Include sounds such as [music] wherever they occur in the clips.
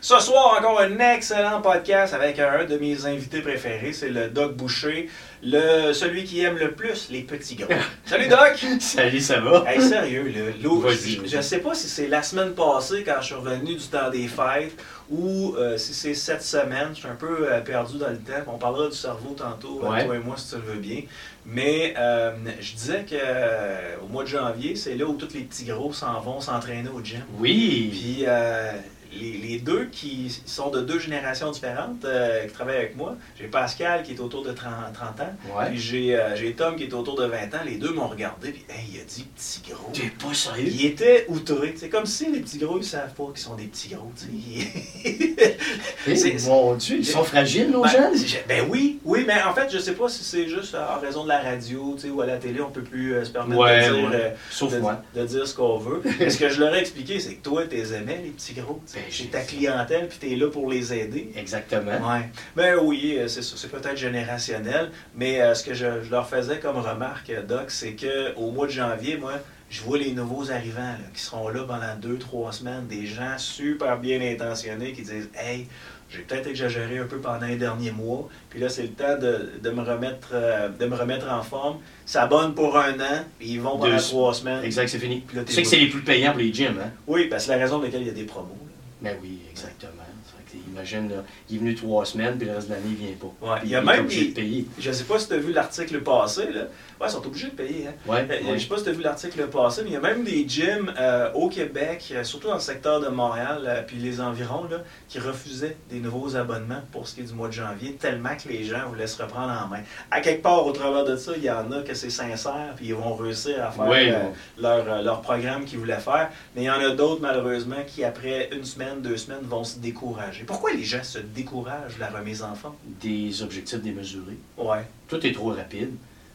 Ce soir, encore un excellent podcast avec un de mes invités préférés, c'est le Doc Boucher, le, celui qui aime le plus les petits gros. [laughs] Salut Doc! Salut, ça va? Hey, sérieux, Vas-y, je, je sais pas si c'est la semaine passée quand je suis revenu du temps des fêtes ou euh, si c'est cette semaine. Je suis un peu euh, perdu dans le temps. On parlera du cerveau tantôt, euh, Ouais. toi et moi, si tu le veux bien. Mais euh, je disais que au mois de janvier, c'est là où tous les petits gros s'en vont s'entraîner au gym. Oui. Puis euh, les, les deux qui sont de deux générations différentes, euh, qui travaillent avec moi, j'ai Pascal qui est autour de 30, 30 ans, Ouais. puis j'ai euh, j'ai Tom qui est autour de 20 ans. Les deux m'ont regardé, puis hey, il a dit petit gros. T'es pas sérieux? Il était outré. C'est comme si les petits gros, ils savent pas qu'ils sont des petits gros. Eh, [laughs] mon Dieu, ils sont fragiles, nos Ben, jeunes? ben oui, oui, mais en fait, je sais pas si c'est juste en raison de la radio ou à la télé, on peut plus euh, se permettre Ouais, de dire. ouais. Sauf de, moi. de dire ce qu'on veut. [laughs] Mais ce que je leur ai expliqué, c'est que toi, tu les aimais, les petits gros. Sais. Ben, j'ai- ta clientèle, puis tu es là pour les aider. Exactement. Ouais. Ben oui, euh, c'est ça. C'est peut-être générationnel, mais euh, ce que je, je leur faisais comme remarque, euh, Doc, c'est que au mois de janvier, moi, je vois les nouveaux arrivants là, qui seront là pendant deux, trois semaines, des gens super bien intentionnés qui disent Hey, j'ai peut-être exagéré un peu pendant les derniers mois, puis là, c'est le temps de, de me remettre, euh, de me remettre en forme. S'abonnent pour un an, puis ils vont pendant Deux- trois semaines. Exact, c'est fini. Puis là, Tu sais que c'est les plus payants pour les gyms, hein? Oui, ben, c'est la raison pour laquelle il y a des promos. Là. Ben oui, exactement. Imagine, là, il est venu trois semaines, puis le reste de l'année, il vient pas. Ouais, Puis il y a même obligé des- de payer. Je sais pas si tu as vu l'article passé, là. Ouais, ils sont obligés de payer, hein. Ouais, Euh, ouais. Je sais pas si tu as vu l'article passé, mais il y a même des gyms euh, au Québec, euh, surtout dans le secteur de Montréal, euh, puis les environs, là, qui refusaient des nouveaux abonnements pour ce qui est du mois de janvier, tellement que les gens voulaient se reprendre en main. À quelque part, au travers de ça, il y en a que c'est sincère, puis ils vont réussir à faire Oui, euh, leur, leur programme qu'ils voulaient faire. Mais il y en a d'autres, malheureusement, qui, après une semaine, deux semaines, vont se décourager. Pourquoi les gens se découragent de la remise en forme? Des objectifs démesurés. Ouais. Tout est trop rapide.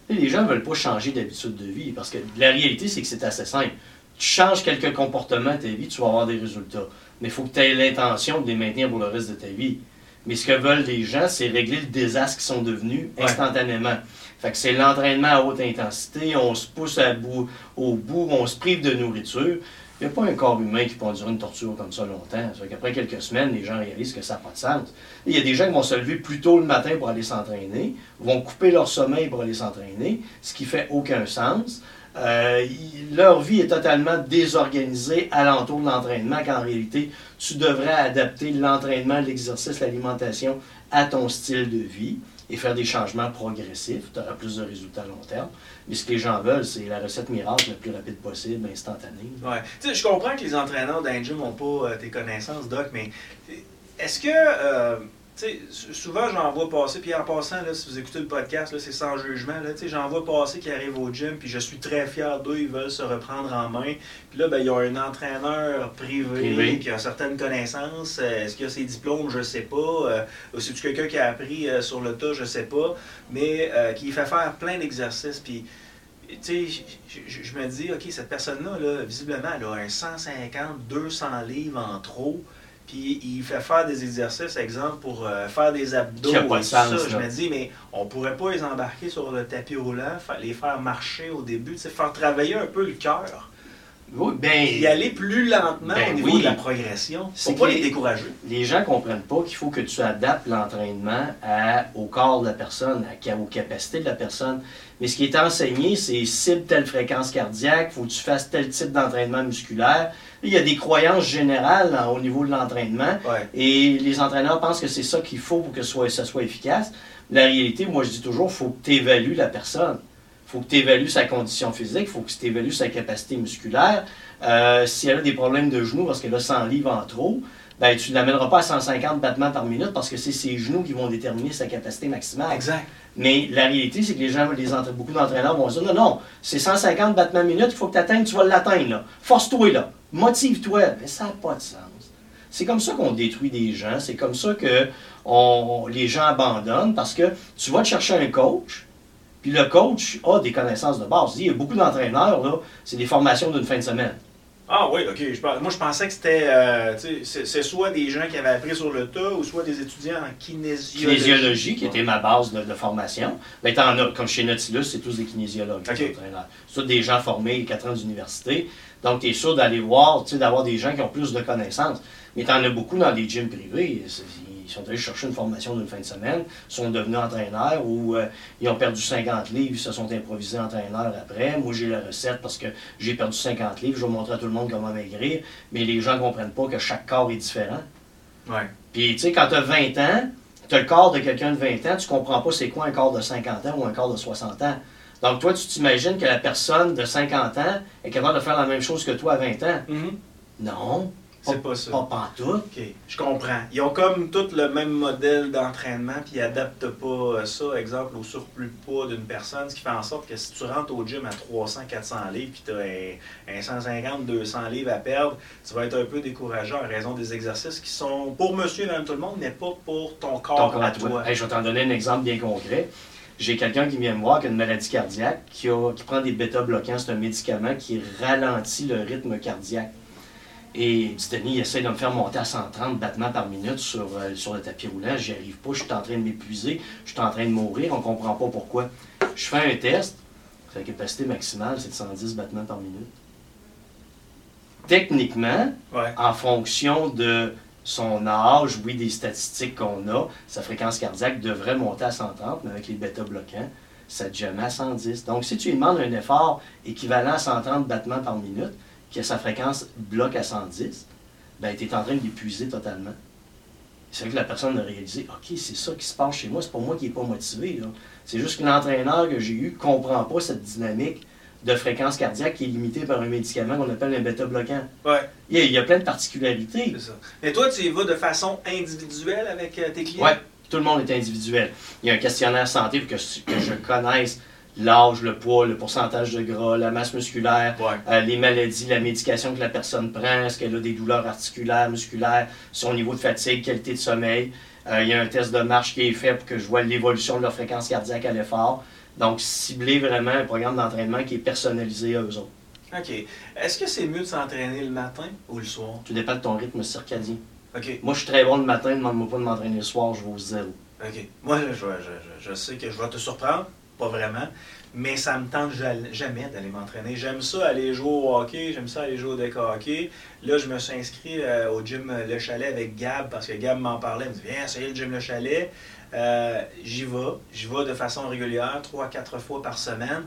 Et les gens ne veulent pas changer d'habitude de vie parce que la réalité, c'est que c'est assez simple. Tu changes quelques comportements de ta vie, tu vas avoir des résultats. Mais il faut que tu aies l'intention de les maintenir pour le reste de ta vie. Mais ce que veulent les gens, c'est régler le désastre qu'ils sont devenus Ouais. instantanément. Fait que c'est l'entraînement à haute intensité, on se pousse à bout, au bout, on se prive de nourriture. Il n'y a pas un corps humain qui peut endurer une torture comme ça longtemps. Ça qu'après quelques semaines, les gens réalisent que ça n'a pas de sens. Il y a des gens qui vont se lever plus tôt le matin pour aller s'entraîner, vont couper leur sommeil pour aller s'entraîner, ce qui fait aucun sens. Euh, leur vie est totalement désorganisée alentour de l'entraînement, qu'en réalité, tu devrais adapter l'entraînement, l'exercice, l'alimentation à ton style de vie et faire des changements progressifs. Tu auras plus de résultats à long terme. Mais ce que les gens veulent, c'est la recette miracle le plus rapide possible, instantanée. Ouais. Je comprends que les entraîneurs d'un gym n'ont pas euh, tes connaissances, Doc, mais est-ce que. euh, souvent, j'en vois passer, puis en passant, là, si vous écoutez le podcast, là, c'est sans jugement. J'en vois passer qui arrivent au gym, puis je suis très fier d'eux, ils veulent se reprendre en main. Puis là, ben, ils ont un entraîneur privé, Privé. qui a certaines connaissances. Euh, Est-ce qu'il a ses diplômes? Je sais pas. Euh, c'est-tu quelqu'un qui a appris euh, sur le tas? Je sais pas. Mais euh, qui fait faire plein d'exercices, puis tu sais, je me dis, OK, cette personne-là, là, visiblement, elle a un 150, 200 livres en trop, puis il fait faire des exercices, exemple, pour euh, faire des abdos. Qui a pas de ça. sens, Je me dis, mais on pourrait pas les embarquer sur le tapis roulant, les faire marcher au début, faire travailler un peu le cœur, Oui, ben, y aller plus lentement Ben au niveau oui. de la progression, C'est pas les décourager. les gens ne comprennent pas qu'il faut que tu adaptes l'entraînement au corps de la personne, à, aux capacités de la personne. Mais ce qui est enseigné, c'est cible telle fréquence cardiaque, faut que tu fasses tel type d'entraînement musculaire. Il y a des croyances générales hein, au niveau de l'entraînement Ouais. et les entraîneurs pensent que c'est ça qu'il faut pour que ce soit, ça soit efficace. La réalité, moi je dis toujours, il faut que tu évalues la personne. Il faut que tu évalues sa condition physique, il faut que tu évalues sa capacité musculaire. Euh, si elle a des problèmes de genoux parce qu'elle a 100 livres en trop, ben, tu ne l'amèneras pas à 150 battements par minute parce que c'est ses genoux qui vont déterminer sa capacité maximale. Exact. Mais la réalité, c'est que les gens, les beaucoup d'entraîneurs vont dire non, non, c'est 150 battements minute, il faut que tu atteignes, tu vas l'atteindre. là. Force-toi là. Motive-toi. Mais ça n'a pas de sens. C'est comme ça qu'on détruit des gens. C'est comme ça que les gens abandonnent parce que tu vas te chercher un coach, puis le coach a des connaissances de base. Il y a beaucoup d'entraîneurs, c'est des formations d'une fin de semaine. Ah oui, ok. Je moi, je pensais que c'était. euh, tu sais, c'est- soit des gens qui avaient appris sur le tas ou soit des étudiants en kinésiologie. Kinésiologie, qui était ma base de, de formation. Ben, as, comme chez Nautilus, c'est tous des kinésiologues. C'est tous des gens formés 4 ans d'université. Donc, tu es sûr d'aller voir, tu sais, d'avoir des gens qui ont plus de connaissances. Mais tu en as beaucoup dans des gyms privés. Ils sont allés chercher une formation d'une fin de semaine, sont devenus entraîneurs ou euh, ils ont perdu 50 livres, ils se sont improvisés entraîneurs après. Moi, j'ai la recette parce que j'ai perdu 50 livres, je vais montrer à tout le monde comment maigrir. Mais les gens ne comprennent pas que chaque corps est différent. Ouais. Puis, tu sais, quand tu as 20 ans, tu as le corps de quelqu'un de 20 ans, tu comprends pas c'est quoi un corps de 50 ans ou un corps de 60 ans. Donc, toi, tu t'imagines que la personne de 50 ans est capable de faire la même chose que toi à 20 ans? Mhm. Non, C'est pas ça. pas pantoute. OK, je comprends. Ils ont comme tous le même modèle d'entraînement, puis ils adaptent pas euh, ça, exemple, au surplus de poids d'une personne, ce qui fait en sorte que si tu rentres au gym à 300, 400 livres, puis tu as un, un 150, 200 livres à perdre, tu vas être un peu découragé en raison des exercices qui sont pour monsieur et madame tout le monde, mais pas pour ton corps Ton à à toi. toi. Hey, je vais t'en donner un exemple bien concret. J'ai quelqu'un qui vient me voir qui a une maladie cardiaque, qui, a- qui prend des bêta-bloquants. C'est un médicament qui ralentit le rythme cardiaque. Et Denis, il essaie de me faire monter à 130 battements par minute sur, euh, sur le tapis roulant. J'y arrive pas, je suis en train de m'épuiser, je suis en train de mourir, on comprend pas pourquoi. Je fais un test, sa capacité maximale, c'est de 110 battements par minute. Techniquement, Ouais. en fonction de son âge, oui, des statistiques qu'on a, sa fréquence cardiaque devrait monter à 130, mais avec les bêta-bloquants, ça te jamais à 110. Donc, si tu lui demandes un effort équivalent à 130 battements par minute, que sa fréquence bloque à 110, ben, tu es en train de l'épuiser totalement. C'est vrai que la personne a réalisé, OK, c'est ça qui se passe chez moi, c'est pas moi qui n'est pas motivé. C'est juste que l'entraîneur que j'ai eu ne comprend pas cette dynamique de fréquence cardiaque qui est limitée par un médicament qu'on appelle un bêta-bloquant. Ouais, Il y, a, il y a plein de particularités. c'est ça. Mais toi, tu y vas de façon individuelle avec euh, tes clients? Oui, tout le monde est individuel. Il y a un questionnaire santé pour que, que je connaisse l'âge, le poids, le pourcentage de gras, la masse musculaire, Ouais. euh, les maladies, la médication que la personne prend, est-ce qu'elle a des douleurs articulaires, musculaires, son niveau de fatigue, qualité de sommeil. Euh, il y a un test de marche qui est fait pour que je vois l'évolution de leur fréquence cardiaque à l'effort. Donc, cibler vraiment un programme d'entraînement qui est personnalisé à eux autres. OK. Est-ce que c'est mieux de s'entraîner le matin ou le soir? Tout dépend de ton rythme circadien. OK. Moi, je suis très bon le matin, demande-moi pas de m'entraîner le soir, je vais au zéro. OK. Moi, je, je, je- je sais que je vais te surprendre, pas vraiment, mais ça me tente ja- jamais d'aller m'entraîner. J'aime ça aller jouer au hockey, j'aime ça aller jouer au deck hockey. Là, je me suis inscrit euh, au gym euh, Le Chalet avec Gab parce que Gab m'en parlait. Il me dit Viens essayer le gym Le Chalet. Euh, j'y vais. J'y vais de façon régulière, trois, quatre fois par semaine.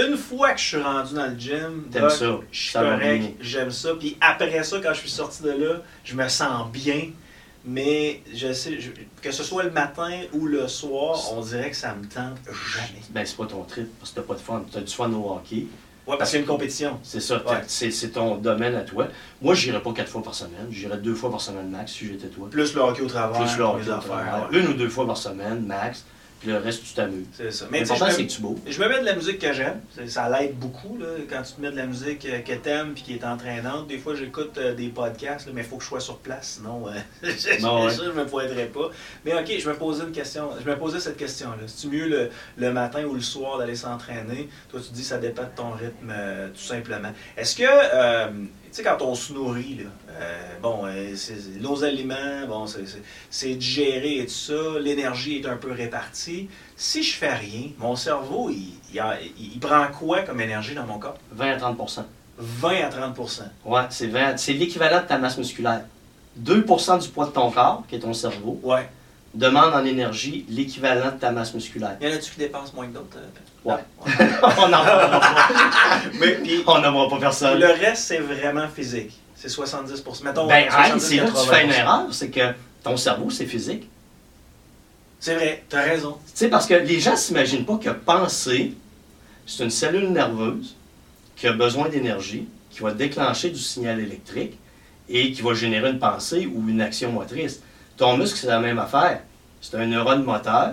Une fois que je suis rendu dans le gym, ça, je suis ça correct, j'aime ça. Puis après ça, quand je suis sorti de là, je me sens bien. Mais je sais, je- que ce soit le matin ou le soir, on dirait que ça me tente jamais. Ben, c'est pas ton trip, parce que t'as pas de fun. T'as du fun au hockey. Ouais, parce qu'il y a une compétition. C'est ça, Ouais. c'est ton domaine à toi. Moi, j'irais pas quatre fois par semaine. J'irais deux fois par semaine max si j'étais toi. Plus le hockey au travail, Plus le hockey au travail. ouais. Une ou deux fois par semaine max. Puis le reste, tu t'amuses. C'est ça. Mais L'important, c'est que tu beau. Je me mets de la musique que j'aime. Ça l'aide beaucoup là, quand tu te mets de la musique euh, que t'aimes puis qui est entraînante. Des fois, j'écoute euh, des podcasts, là, mais il faut que je sois sur place, sinon euh, [laughs] je, Non, ouais. je me pointerais pas. Mais ok, je me posais une question. Je me posais cette question-là. C'est mieux le, le matin ou le soir d'aller s'entraîner? Toi, tu dis que ça dépend de ton rythme, euh, tout simplement. Est-ce que euh, sais quand on se nourrit là, euh, bon, euh, nos aliments, bon, c'est- digéré et tout ça, l'énergie est un peu répartie. Si je fais rien, mon cerveau, il, il, a- il- il prend quoi comme énergie dans mon corps? 20 à 30% 20 à 30% Ouais, c'est 20 c'est l'équivalent de ta masse musculaire. 2% du poids de ton corps, qui est ton cerveau, Ouais. Demande en énergie l'équivalent de ta masse musculaire. Y en a-tu qui dépensent moins que d'autres? euh? Ouais. Ouais. [laughs] on n'en pas. Mais puis, On n'en pas personne. le reste, c'est vraiment physique. C'est 70 Mettons, Ben, hey, 70, c'est là que tu fais une 80%. erreur, c'est que ton cerveau, c'est physique. C'est vrai, t'as raison. Tu sais, parce que les gens ne s'imaginent pas que penser, c'est une cellule nerveuse qui a besoin d'énergie, qui va déclencher du signal électrique et qui va générer une pensée ou une action motrice. Ton muscle, c'est la même affaire. C'est un neurone moteur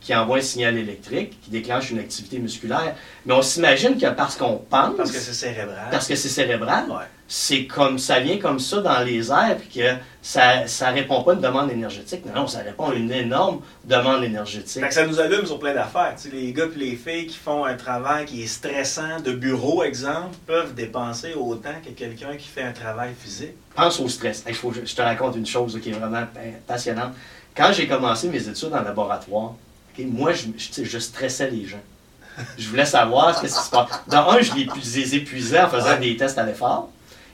qui envoie un signal électrique, qui déclenche une activité musculaire. Mais on s'imagine que parce qu'on pense, Parce que c'est cérébral. parce que c'est cérébral, Ouais. c'est comme ça vient comme ça dans les airs, puis que ça ça répond pas à une demande énergétique. Non, non, ça répond à une énorme demande énergétique. Fait que ça nous allume sur plein d'affaires. Tu sais, les gars et les filles qui font un travail qui est stressant, de bureau, exemple, peuvent dépenser autant que quelqu'un qui fait un travail physique. Pense au stress. Faut, je te raconte une chose qui est vraiment pa- passionnante. Quand j'ai commencé mes études en laboratoire, moi, je, stressais les gens. Je voulais savoir ce qui se passe. De un, je les, pu- les épuisais en faisant Ouais. des tests à l'effort.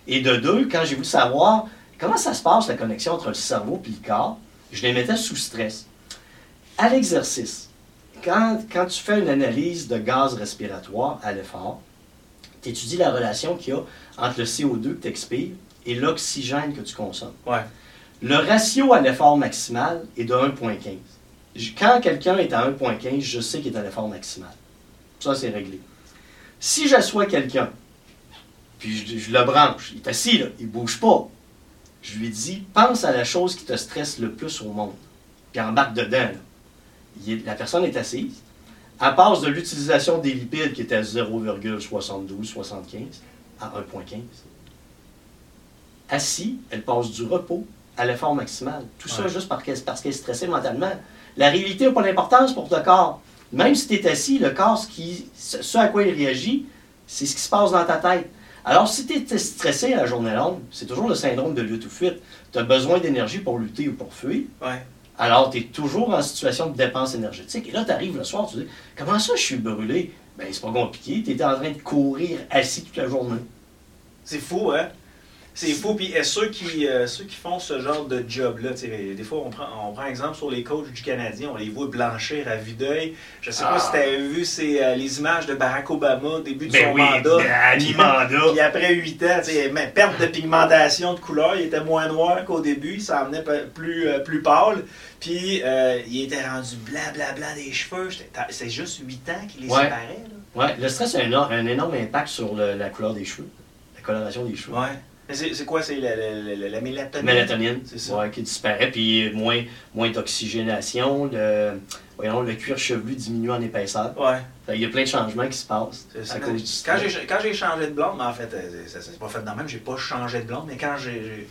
Et de deux, quand j'ai voulu savoir Comment ça se passe, la connexion entre le cerveau et le corps? Je les mettais sous stress. À l'exercice, quand, quand tu fais une analyse de gaz respiratoire à l'effort, tu étudies la relation qu'il y a entre le CO2 que tu expires et l'oxygène que tu consommes. Ouais. Le ratio à l'effort maximal est de 1,15. J- Quand quelqu'un est à 1,15, je sais qu'il est à l'effort maximal. Ça, c'est réglé. Si j'assois quelqu'un, puis je, le branche, il est assis il bouge pas, je lui dis, pense à la chose qui te stresse le plus au monde, puis embarque dedans. est- la personne est assise, elle passe de l'utilisation des lipides qui était à 0,72-75 à 1,15. Assis, elle passe du repos à l'effort maximal. Tout ça juste parce qu'elle, parce est stressée mentalement. La réalité n'a pas d'importance pour le corps. Même si tu es assis, le corps, ce, qui, ce à quoi il réagit, c'est ce qui se passe dans ta tête. Alors, si tu es stressé à la journée longue, c'est toujours le syndrome de lutte ou fuite. Tu as besoin d'énergie pour lutter ou pour fuir. Ouais. Alors, tu es toujours en situation de dépense énergétique. Et là, tu arrives le soir, tu dis Comment ça, je suis brûlé Ben, c'est pas compliqué. Tu étais en train de courir assis toute la journée. C'est fou, hein? C'est fou. Puis euh, ceux, qui, euh, ceux qui font ce genre de job-là, des fois, on prend, on prend exemple sur les coachs du Canadien, on les voit blanchir à vue d'œil. Je sais pas Ah. si tu avais vu euh, les images de Barack Obama au début de Ben son oui, mandat. ben, Puis- mi-mandat. Puis après 8 ans, mais perte de pigmentation de couleur, il était moins noir qu'au début, il s'en venait plus, euh, plus pâle. Puis il était rendu blanc, blanc, blanc des cheveux. C'est juste 8 ans qu'il les Ouais. séparait. Là. Ouais, le stress a un, énorme- un énorme impact sur le- la couleur des cheveux, la coloration des cheveux. Ouais. C'est c'est quoi? C'est la, la, la- la mélatonine? Mélatonine, C'est ça. ouais, qui disparaît, puis moins, moins d'oxygénation, le, voyons, le cuir chevelu diminue en épaisseur. Ouais. Il y a plein de changements qui se passent C'est ça. à cause du Quand j'ai quand j'ai changé de blonde, mais en fait, euh, ça s'est pas fait dans le même, j'ai pas changé de blonde, mais quand j'ai.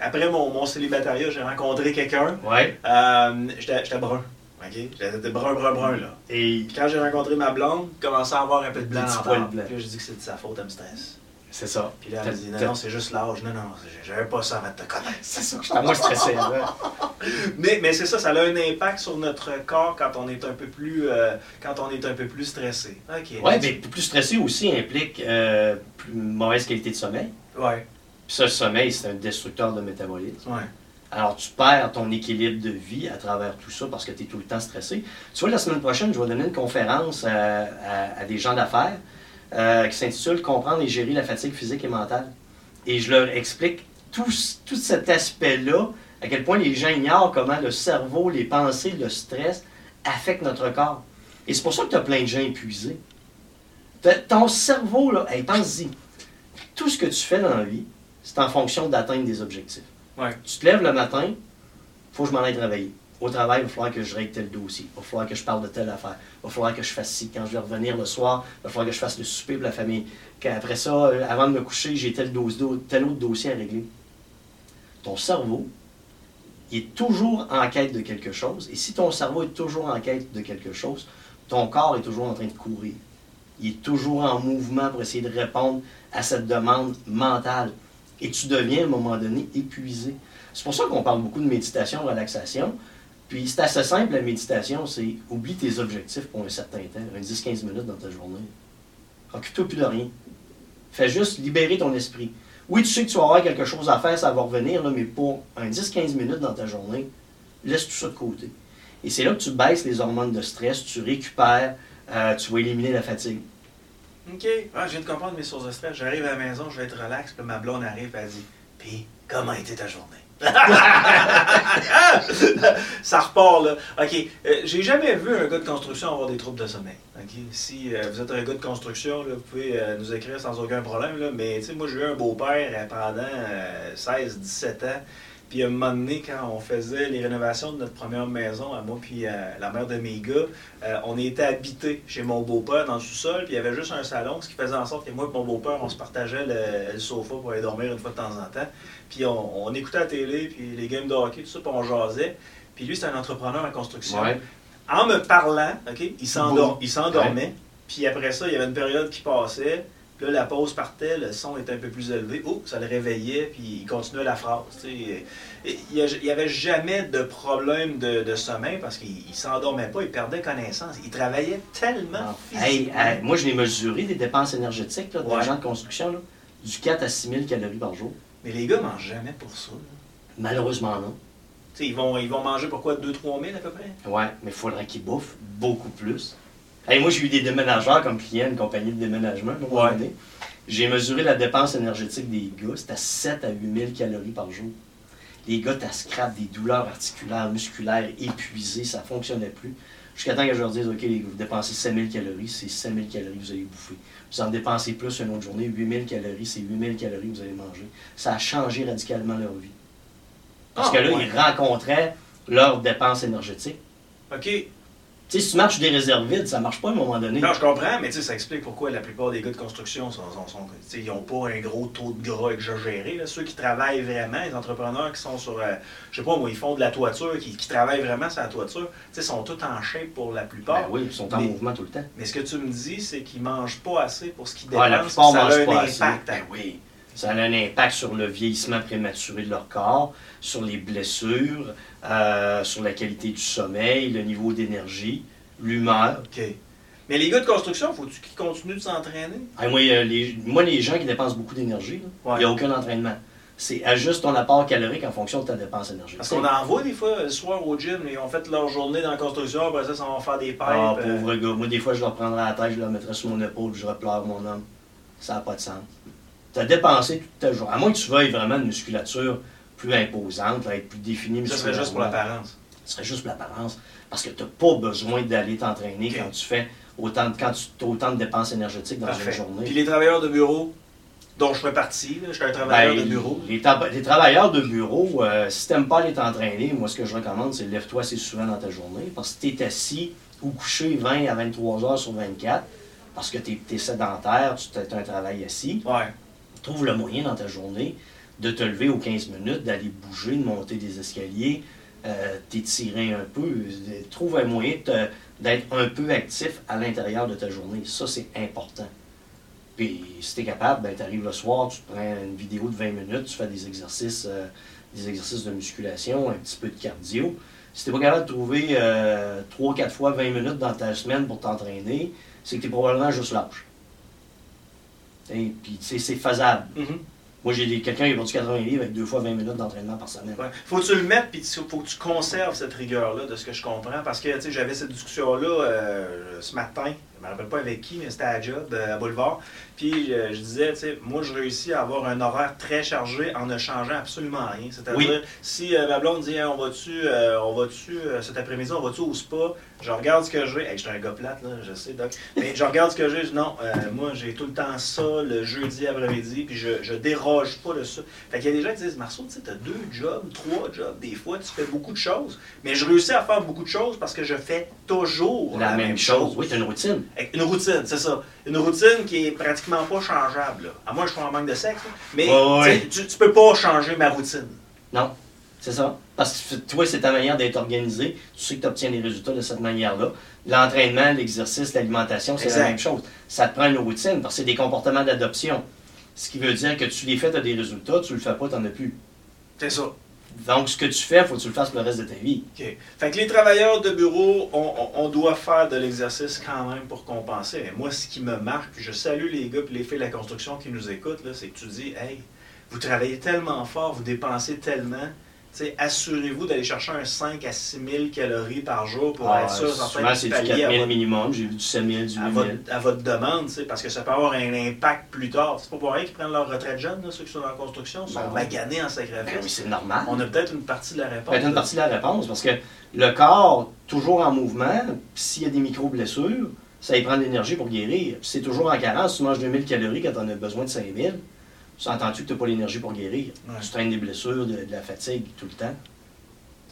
Après mon, mon célibataire, j'ai rencontré quelqu'un, Ouais, euh, j'étais brun. OK? J'étais brun, brun, brun, là. et Puis quand j'ai rencontré ma blonde, commençait à avoir un peu de blanc en. Puis j'ai dit que c'était de sa faute, elle me stresse. C'est ça. Puis là, elle me dit, non, non, c'est juste l'âge. Non, non, j'avais pas ça avant de te connaître. C'est ça, j'étais moins stressé. là. Mais, mais c'est ça, ça a un impact sur notre corps quand on est un peu plus, euh, quand on est un peu plus stressé. OK. Ouais, mais plus stressé aussi implique euh, plus mauvaise qualité de sommeil. Ouais, Puis ça, le sommeil, c'est un destructeur de métabolisme. ouais. Alors, tu perds ton équilibre de vie à travers tout ça parce que tu es tout le temps stressé. Tu vois, la semaine prochaine, je vais donner une conférence à, à- à des gens d'affaires euh, qui s'intitule Comprendre et gérer la fatigue physique et mentale. Et je leur explique tout, tout cet aspect-là, à quel point les gens ignorent comment le cerveau, les pensées, le stress affectent notre corps. Et c'est pour ça que tu as plein de gens épuisés. Ton cerveau, là, hey, pense-y. Tout ce que tu fais dans la vie, c'est en fonction d'atteindre des objectifs. Ouais. Tu te lèves le matin, il faut que je m'en aille travailler. Au travail, il va falloir que je règle tel dossier. Il va falloir que je parle de telle affaire. Il va falloir que je fasse ci. Quand je vais revenir le soir, il va falloir que je fasse le souper pour la famille. Qu'après ça, euh, avant de me coucher, j'ai tel, tel autre dossier à régler. Ton cerveau, il est toujours en quête de quelque chose. Et si ton cerveau est toujours en quête de quelque chose, ton corps est toujours en train de courir. Il est toujours en mouvement pour essayer de répondre à cette demande mentale. Et tu deviens à un moment donné épuisé. C'est pour ça qu'on parle beaucoup de méditation, relaxation. Puis c'est assez simple, la méditation, c'est oublie tes objectifs pour un certain temps, un 10-15 minutes dans ta journée. Occupe-toi plus de rien. Fais juste libérer ton esprit. Oui, tu sais que tu vas avoir quelque chose à faire, ça va revenir, mais pour un 10-15 minutes dans ta journée, laisse tout ça de côté. Et c'est là que tu baisses les hormones de stress, tu récupères, euh, tu vas éliminer la fatigue. OK. Ah, je viens de comprendre mes sources de stress. J'arrive à la maison, je vais être relax, puis ma blonde arrive, elle dit Puis, comment été ta journée? [laughs] Ça repart, là. OK. euh, J'ai jamais vu un gars de construction avoir des troubles de sommeil. Si euh, vous êtes un gars de construction, vous pouvez euh, nous écrire sans aucun problème. Mais, moi, j'ai eu un beau-père pendant 16-17 ans. Puis à un moment donné, quand on faisait les rénovations de notre première maison, à moi puis à la mère de mes gars, euh, on était habités chez mon beau-père dans le sous-sol, puis il y avait juste un salon, ce qui faisait en sorte que moi et mon beau-père, on se partageait le, le sofa pour aller dormir une fois de temps en temps. Puis on, on écoutait la télé, puis les games de hockey, tout ça, puis on jasait. Puis lui, c'est un entrepreneur en construction. En me parlant, OK, il s'endormait. Puis après ça, il y avait une période qui passait. Puis là, la pause partait, le son était un peu plus élevé. Oh, ça le réveillait, puis il continuait la phrase. Il n'y avait jamais de problème de, de sommeil parce qu'il ne s'endormait pas, il perdait connaissance. Il travaillait tellement physiquement. hey, moi, je l'ai mesuré des dépenses énergétiques là, des Ouais. gens de construction, là, du 4 à 6 000 calories par jour. Mais les gars mangent jamais pour ça. là. Malheureusement, non. Ils vont, ils vont manger pour quoi 2-3 000 à peu près? Ouais, mais il faudrait qu'ils bouffent beaucoup plus. Hey, moi, j'ai eu des déménageurs comme clients, une compagnie de déménagement, Ouais. J'ai mesuré la dépense énergétique des gars, c'était à 7 à 8 000 calories par jour. Les gars, t'as scrap des douleurs articulaires, musculaires, épuisés, ça fonctionnait plus. Jusqu'à temps que je leur dise, OK, les gars, vous dépensez 5 000 calories, c'est 5 000 calories que vous allez bouffer. Vous en dépensez plus une autre journée, 8 000 calories, c'est 8 000 calories que vous allez manger. Ça a changé radicalement leur vie. Parce Ah, que là, ouais. ils rencontraient leurs dépenses énergétiques. OK. Tu sais, si tu marches des réserves vides, ça marche pas à un moment donné. Non, je comprends, mais tu sais, ça explique pourquoi la plupart des gars de construction sont, sont, sont- tu sais, ils n'ont pas un gros taux de gras exagéré. Là. Ceux qui travaillent vraiment, les entrepreneurs qui sont sur, euh, je sais pas moi, ils font de la toiture, qui, qui travaillent vraiment sur la toiture, tu sais, sont tous en shape pour la plupart. Ben oui, ils sont en Mais- mouvement tout le temps. Mais ce que tu me dis, c'est qu'ils mangent pas assez pour ce qu'ils Ouais, la dépensent. plupart ça a un pas assez. impact. Ben oui. Ça a un impact sur le vieillissement prématuré de leur corps, sur les blessures, euh, sur la qualité du sommeil, le niveau d'énergie, l'humeur. OK. Mais les gars de construction, faut-tu qu'ils continuent de s'entraîner? Ah, moi, euh, les, moi, les gens qui dépensent beaucoup d'énergie, il Ouais. n'y a aucun entraînement. C'est ajuste ton apport calorique en fonction de ta dépense énergétique. Parce qu'on en voit des fois le soir au gym, ils ont fait leur journée dans la construction, après ça, ça va faire des pipes. Ah, euh, pauvre gars. Moi, des fois, je leur prendrais la tête, je leur mettrais sur mon épaule, je repleure mon homme. Ça n'a pas de sens. Tu as dépensé toute ta journée. À moins que tu veuilles vraiment une musculature plus imposante, là, être plus définie ça serait juste pour l'apparence. Ce serait juste pour l'apparence. Parce que tu n'as pas besoin d'aller t'entraîner quand tu fais autant de, quand tu as autant de dépenses énergétiques dans Parfait. une journée. Puis les travailleurs de bureau, dont je fais partie, je suis un travailleur Ben, de bureau. Les, travailleurs de bureau, euh, si tu n'aimes pas aller t'entraîner, moi, ce que je recommande, c'est lève-toi assez souvent dans ta journée. Parce que tu es assis ou couché 20 à 23 heures sur 24, parce que tu es, sédentaire, tu as un travail assis, Ouais. trouve le moyen dans ta journée de te lever aux 15 minutes, d'aller bouger, de monter des escaliers, euh, t'étirer un peu. euh, Trouve un moyen d'être un peu actif à l'intérieur de ta journée. Ça, c'est important. Puis, si tu es capable, ben, tu arrives le soir, tu prends une vidéo de 20 minutes, tu fais des exercices, euh, des exercices de musculation, un petit peu de cardio. Si tu n'es pas capable de trouver 3-4 fois 20 minutes dans ta semaine pour t'entraîner, c'est que tu es probablement juste lâche. Et puis, c'est faisable. Mhm. Moi, j'ai quelqu'un qui a vendu 80 livres avec deux fois 20 minutes d'entraînement par semaine. Faut que tu le mettes, puis faut que tu conserves cette rigueur-là, de ce que je comprends. Parce que, tu sais, j'avais cette discussion-là euh, ce matin. Je me rappelle pas avec qui, mais c'était à Job, euh, à Boulevard. Puis euh, je disais, tu sais, moi, je réussis à avoir un horaire très chargé en ne changeant absolument rien. C'est-à-dire, Oui. si euh, ma blonde dit, Hey, on va-tu, euh, on va-tu, euh, cet après-midi, on va-tu au spa, je regarde ce que j'ai. Hey, je suis un gars plate, là, je sais, Doc. Mais je regarde ce que j'ai, je dis, non, moi, j'ai tout le temps ça le jeudi après-midi, puis je, je déroge pas de ça. Fait qu'il y a des gens qui disent, Marceau, tu sais, t'as deux jobs, trois jobs, des fois, tu fais beaucoup de choses. Mais je réussis à faire beaucoup de choses parce que je fais toujours La, même chose. Oui, tu une routine. Une routine, c'est ça. Une routine qui est pratiquement pas changeable. Là. À moins que je sois en manque de sexe. là. Mais Ouais, ouais. tu sais, tu, tu peux pas changer ma routine. Non, c'est ça. Parce que toi, c'est ta manière d'être organisé. Tu sais que tu obtiens les résultats de cette manière-là. L'entraînement, l'exercice, l'alimentation, c'est Exact. la même chose. Ça te prend une routine parce que c'est des comportements d'adoption. Ce qui veut dire que tu les fais, tu as des résultats, tu le fais pas, tu n'en as plus. C'est ça. Donc, ce que tu fais, il faut que tu le fasses pour le reste de ta vie. OK. Fait que les travailleurs de bureau, on, doit faire de l'exercice quand même pour compenser. Moi, ce qui me marque, je salue les gars et les filles de la construction qui nous écoutent, c'est que tu dis, hey, vous travaillez tellement fort, vous dépensez tellement. Assurez-vous d'aller chercher un 5 à 6 000 calories par jour pour Ah, être sûr souvent, certain c'est du pallier 4 à 000 votre minimum. J'ai vu du 7 000, du à 8 votre, 000. à votre demande, parce que ça peut avoir un impact plus tard. C'est pas pour rien qu'ils prennent leur retraite jeune, là, ceux qui sont dans la construction, sont Ben oui. maganés en Ben oui, sacrifice. c'est normal. On a peut-être une partie de la réponse. peut être une partie de la réponse parce que le corps, toujours en mouvement, s'il y a des micro-blessures, ça y prend de l'énergie pour guérir. C'est toujours en carence. Tu manges 2000 calories quand on a besoin de 5000, tu entends-tu que tu n'as pas l'énergie pour guérir? Ouais. Tu traînes des blessures, de, de la fatigue tout le temps.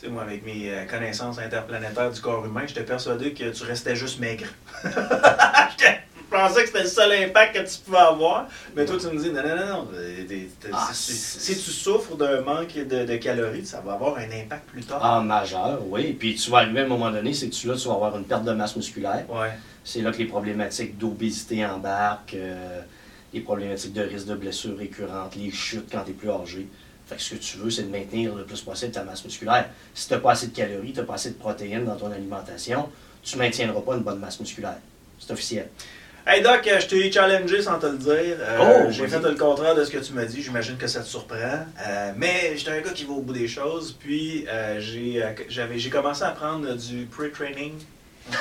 Tu sais, moi, avec mes euh, connaissances interplanétaires du corps humain, j'étais persuadé que tu restais juste maigre. [laughs] Je pensais que c'était le seul impact que tu pouvais avoir. Mais toi, tu me dis, non, non, non, non. euh, Ah, si, tu souffres d'un manque de, de calories, ça va avoir un impact plus tard. Ah, majeur, oui. Puis tu vas arriver à un moment donné, c'est que tu, là, tu vas avoir une perte de masse musculaire. Ouais. C'est là que les problématiques d'obésité embarquent, euh, les problématiques de risque de blessures récurrentes, les chutes quand tu es plus âgé. Fait que ce que tu veux, c'est de maintenir le plus possible ta masse musculaire. Si tu n'as pas assez de calories, tu n'as pas assez de protéines dans ton alimentation, tu ne maintiendras pas une bonne masse musculaire. C'est officiel. Hey Doc, euh, je t'ai challengé sans te le dire. Euh, Oh, j'ai fait le contraire de ce que tu m'as dit. J'imagine que ça te surprend. Euh, mais j'étais un gars qui va au bout des choses. Puis euh, j'ai euh, j'ai commencé à prendre du pre-training. [laughs]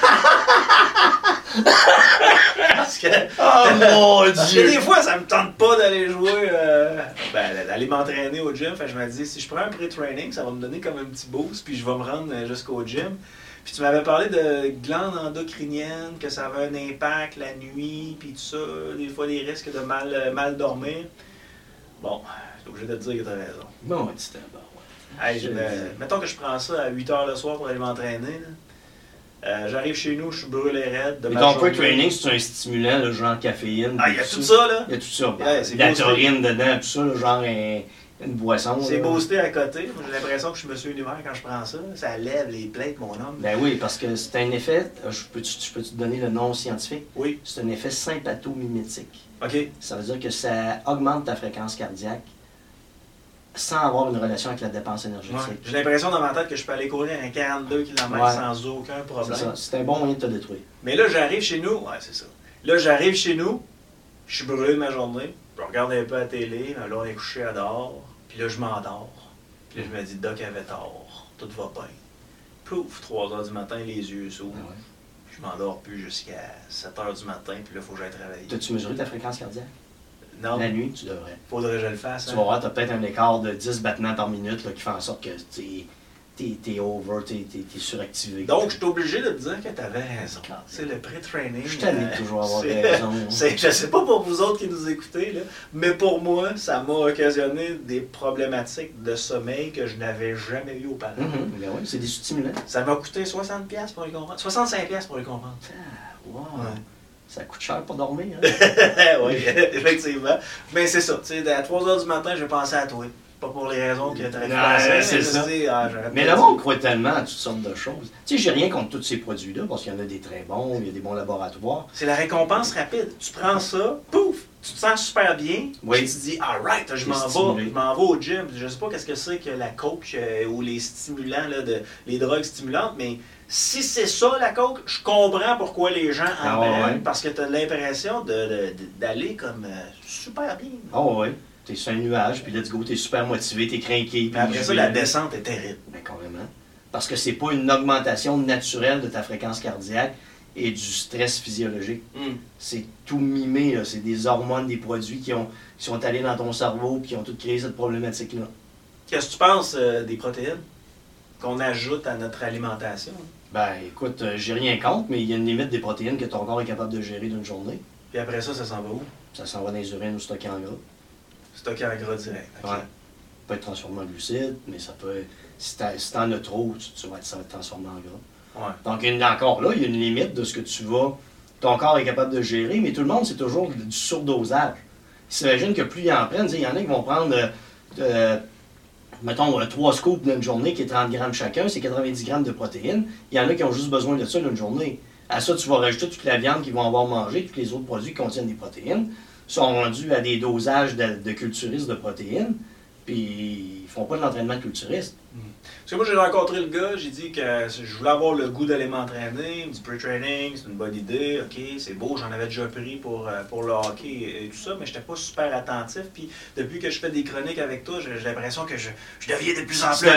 Parce que, Oh [laughs] mon parce que dieu! des fois, ça me tente pas d'aller jouer, euh, ben, d'aller m'entraîner au gym. Fait que je me dis, si je prends un pré-training, ça va me donner comme un petit boost, puis je vais me rendre euh, jusqu'au gym. Puis tu m'avais parlé de glandes endocriniennes, que ça avait un impact la nuit, puis tout ça, des fois des risques de mal, euh, mal dormir. Bon, je suis obligé de te dire que tu as raison. Bon, c'était bon. ouais. Hey, je me- mettons que je prends ça à 8 h le soir pour aller m'entraîner. là. Euh, J'arrive chez nous, je suis brûlé raide. De Mais ma ton pre-training, c'est un stimulant, le genre caféine. Ah, il y a tout ça, là. Il y a tout ça. De la taurine dedans, tout ça, là, genre un- une boisson. C'est boosté à côté. J'ai l'impression que je suis Monsieur Univers quand je prends ça. Ça lève les plates, mon homme. Ben oui, parce que c'est un effet, euh, je peux, je peux te donner le nom scientifique, Oui. c'est un effet sympathomimétique. OK. Ça veut dire que ça augmente ta fréquence cardiaque sans avoir une relation avec la dépense Ouais. énergétique. J'ai l'impression dans ma tête que je peux aller courir un 42 km Ouais. sans aucun problème. C'est un bon moyen de te détruire. Mais là, j'arrive chez nous. Ouais, c'est ça. Là, j'arrive chez nous. Je suis brûlé de ma journée. Je regarde un peu la télé. Là, on est couché à dehors. Puis là, je m'endors. Puis là, je me dis, Doc avait tort. Tout va bien. Pouf, 3 heures du matin, les yeux s'ouvrent. Je m'endors plus jusqu'à 7 heures du matin. Puis là, il faut que j'aille travailler. T'as-tu mesuré ta fréquence cardiaque? Non, La nuit, tu devrais. faudrait que je le fasse. Tu hein. vas voir, tu as peut-être un écart de 10 battements par minute là, qui fait en sorte que t'es t'es- over, t'es t'es suractivé. Donc, je suis obligé de te dire que tu avais raison. C'est le pré-training. Je de euh, toujours avoir raison. [laughs] Je sais pas pour vous autres qui nous écoutez, là, mais pour moi, ça m'a occasionné des problématiques de sommeil que je n'avais jamais eu auparavant. Mhm, ben oui, c'est des stimulants. Ça m'a coûté 60$ piastres pour les comprendre. 65$ pour les comprendre. Ah, wow. Ouais. Ça coûte cher pour dormir. Hein? [laughs] oui, effectivement. Mais c'est ça. tu sais, À 3h du matin, j'ai pensé à toi. Pas pour les raisons que tu pensé, c'est mais je ça. dit, ah, Mais le monde croit tellement à toutes sortes de choses. Tu sais, j'ai rien contre tous ces produits-là, parce qu'il y en a des très bons, il y a des bons laboratoires. C'est la récompense rapide. Tu prends ça, pouf, tu te sens super bien. Oui. Puis tu te dis, alright, je m'en vais, je m'en vais au gym. Je sais pas qu'est-ce que c'est que la coke euh, ou les stimulants, là, de, les drogues stimulantes, mais si c'est ça la coke, je comprends pourquoi les gens en Ah ouais, prennent, ouais. parce que tu as l'impression d'aller comme euh, super bien. Oh ouais, t'es sur un nuage, puis let's go, t'es super motivé, t'es craqué. Mais après ça, la descente est terrible. Ben, carrément. Parce que c'est pas une augmentation naturelle de ta fréquence cardiaque et du stress physiologique. C'est tout mimé, là. c'est des hormones, des produits qui, ont, qui sont allés dans ton cerveau qui ont tout créé cette problématique-là. Qu'est-ce que tu penses euh, des protéines qu'on ajoute à notre alimentation? Ben écoute, euh, j'ai rien contre, mais il y a une limite des protéines que ton corps est capable de gérer d'une journée. Puis après ça, ça s'en va où? Ça s'en va dans les urines ou stocké en gras. Stocké en gras direct. ok. Ouais. Ça peut être transformé en glucides, mais ça peut. Si t'en si t'en as trop, tu, tu vas être, ça va être transformé en gras. Ouais. Donc, une- encore là, il y a une limite de ce que tu vas. Ton corps est capable de gérer, mais tout le monde, c'est toujours du surdosage. Ils s'imaginent que plus ils en prennent, il y en a qui vont prendre, euh, euh, mettons, euh, trois scoops d'une journée qui est 30 grammes chacun, c'est 90 grammes de protéines. Il y en a qui ont juste besoin de ça d'une journée. À ça, tu vas rajouter toute la viande qu'ils vont avoir mangé, tous les autres produits qui contiennent des protéines, sont rendus à des dosages de, de culturistes de protéines, puis ils font pas de l'entraînement de culturiste. Parce que moi, j'ai rencontré le gars, j'ai dit que je voulais avoir le goût d'aller m'entraîner. Il me dit pre-training, c'est une bonne idée, ok, c'est beau, j'en avais déjà pris pour, euh, pour le hockey et, tout ça, mais j'étais pas super attentif. Puis depuis que je fais des chroniques avec toi, j'ai l'impression que je, je deviens de plus en plus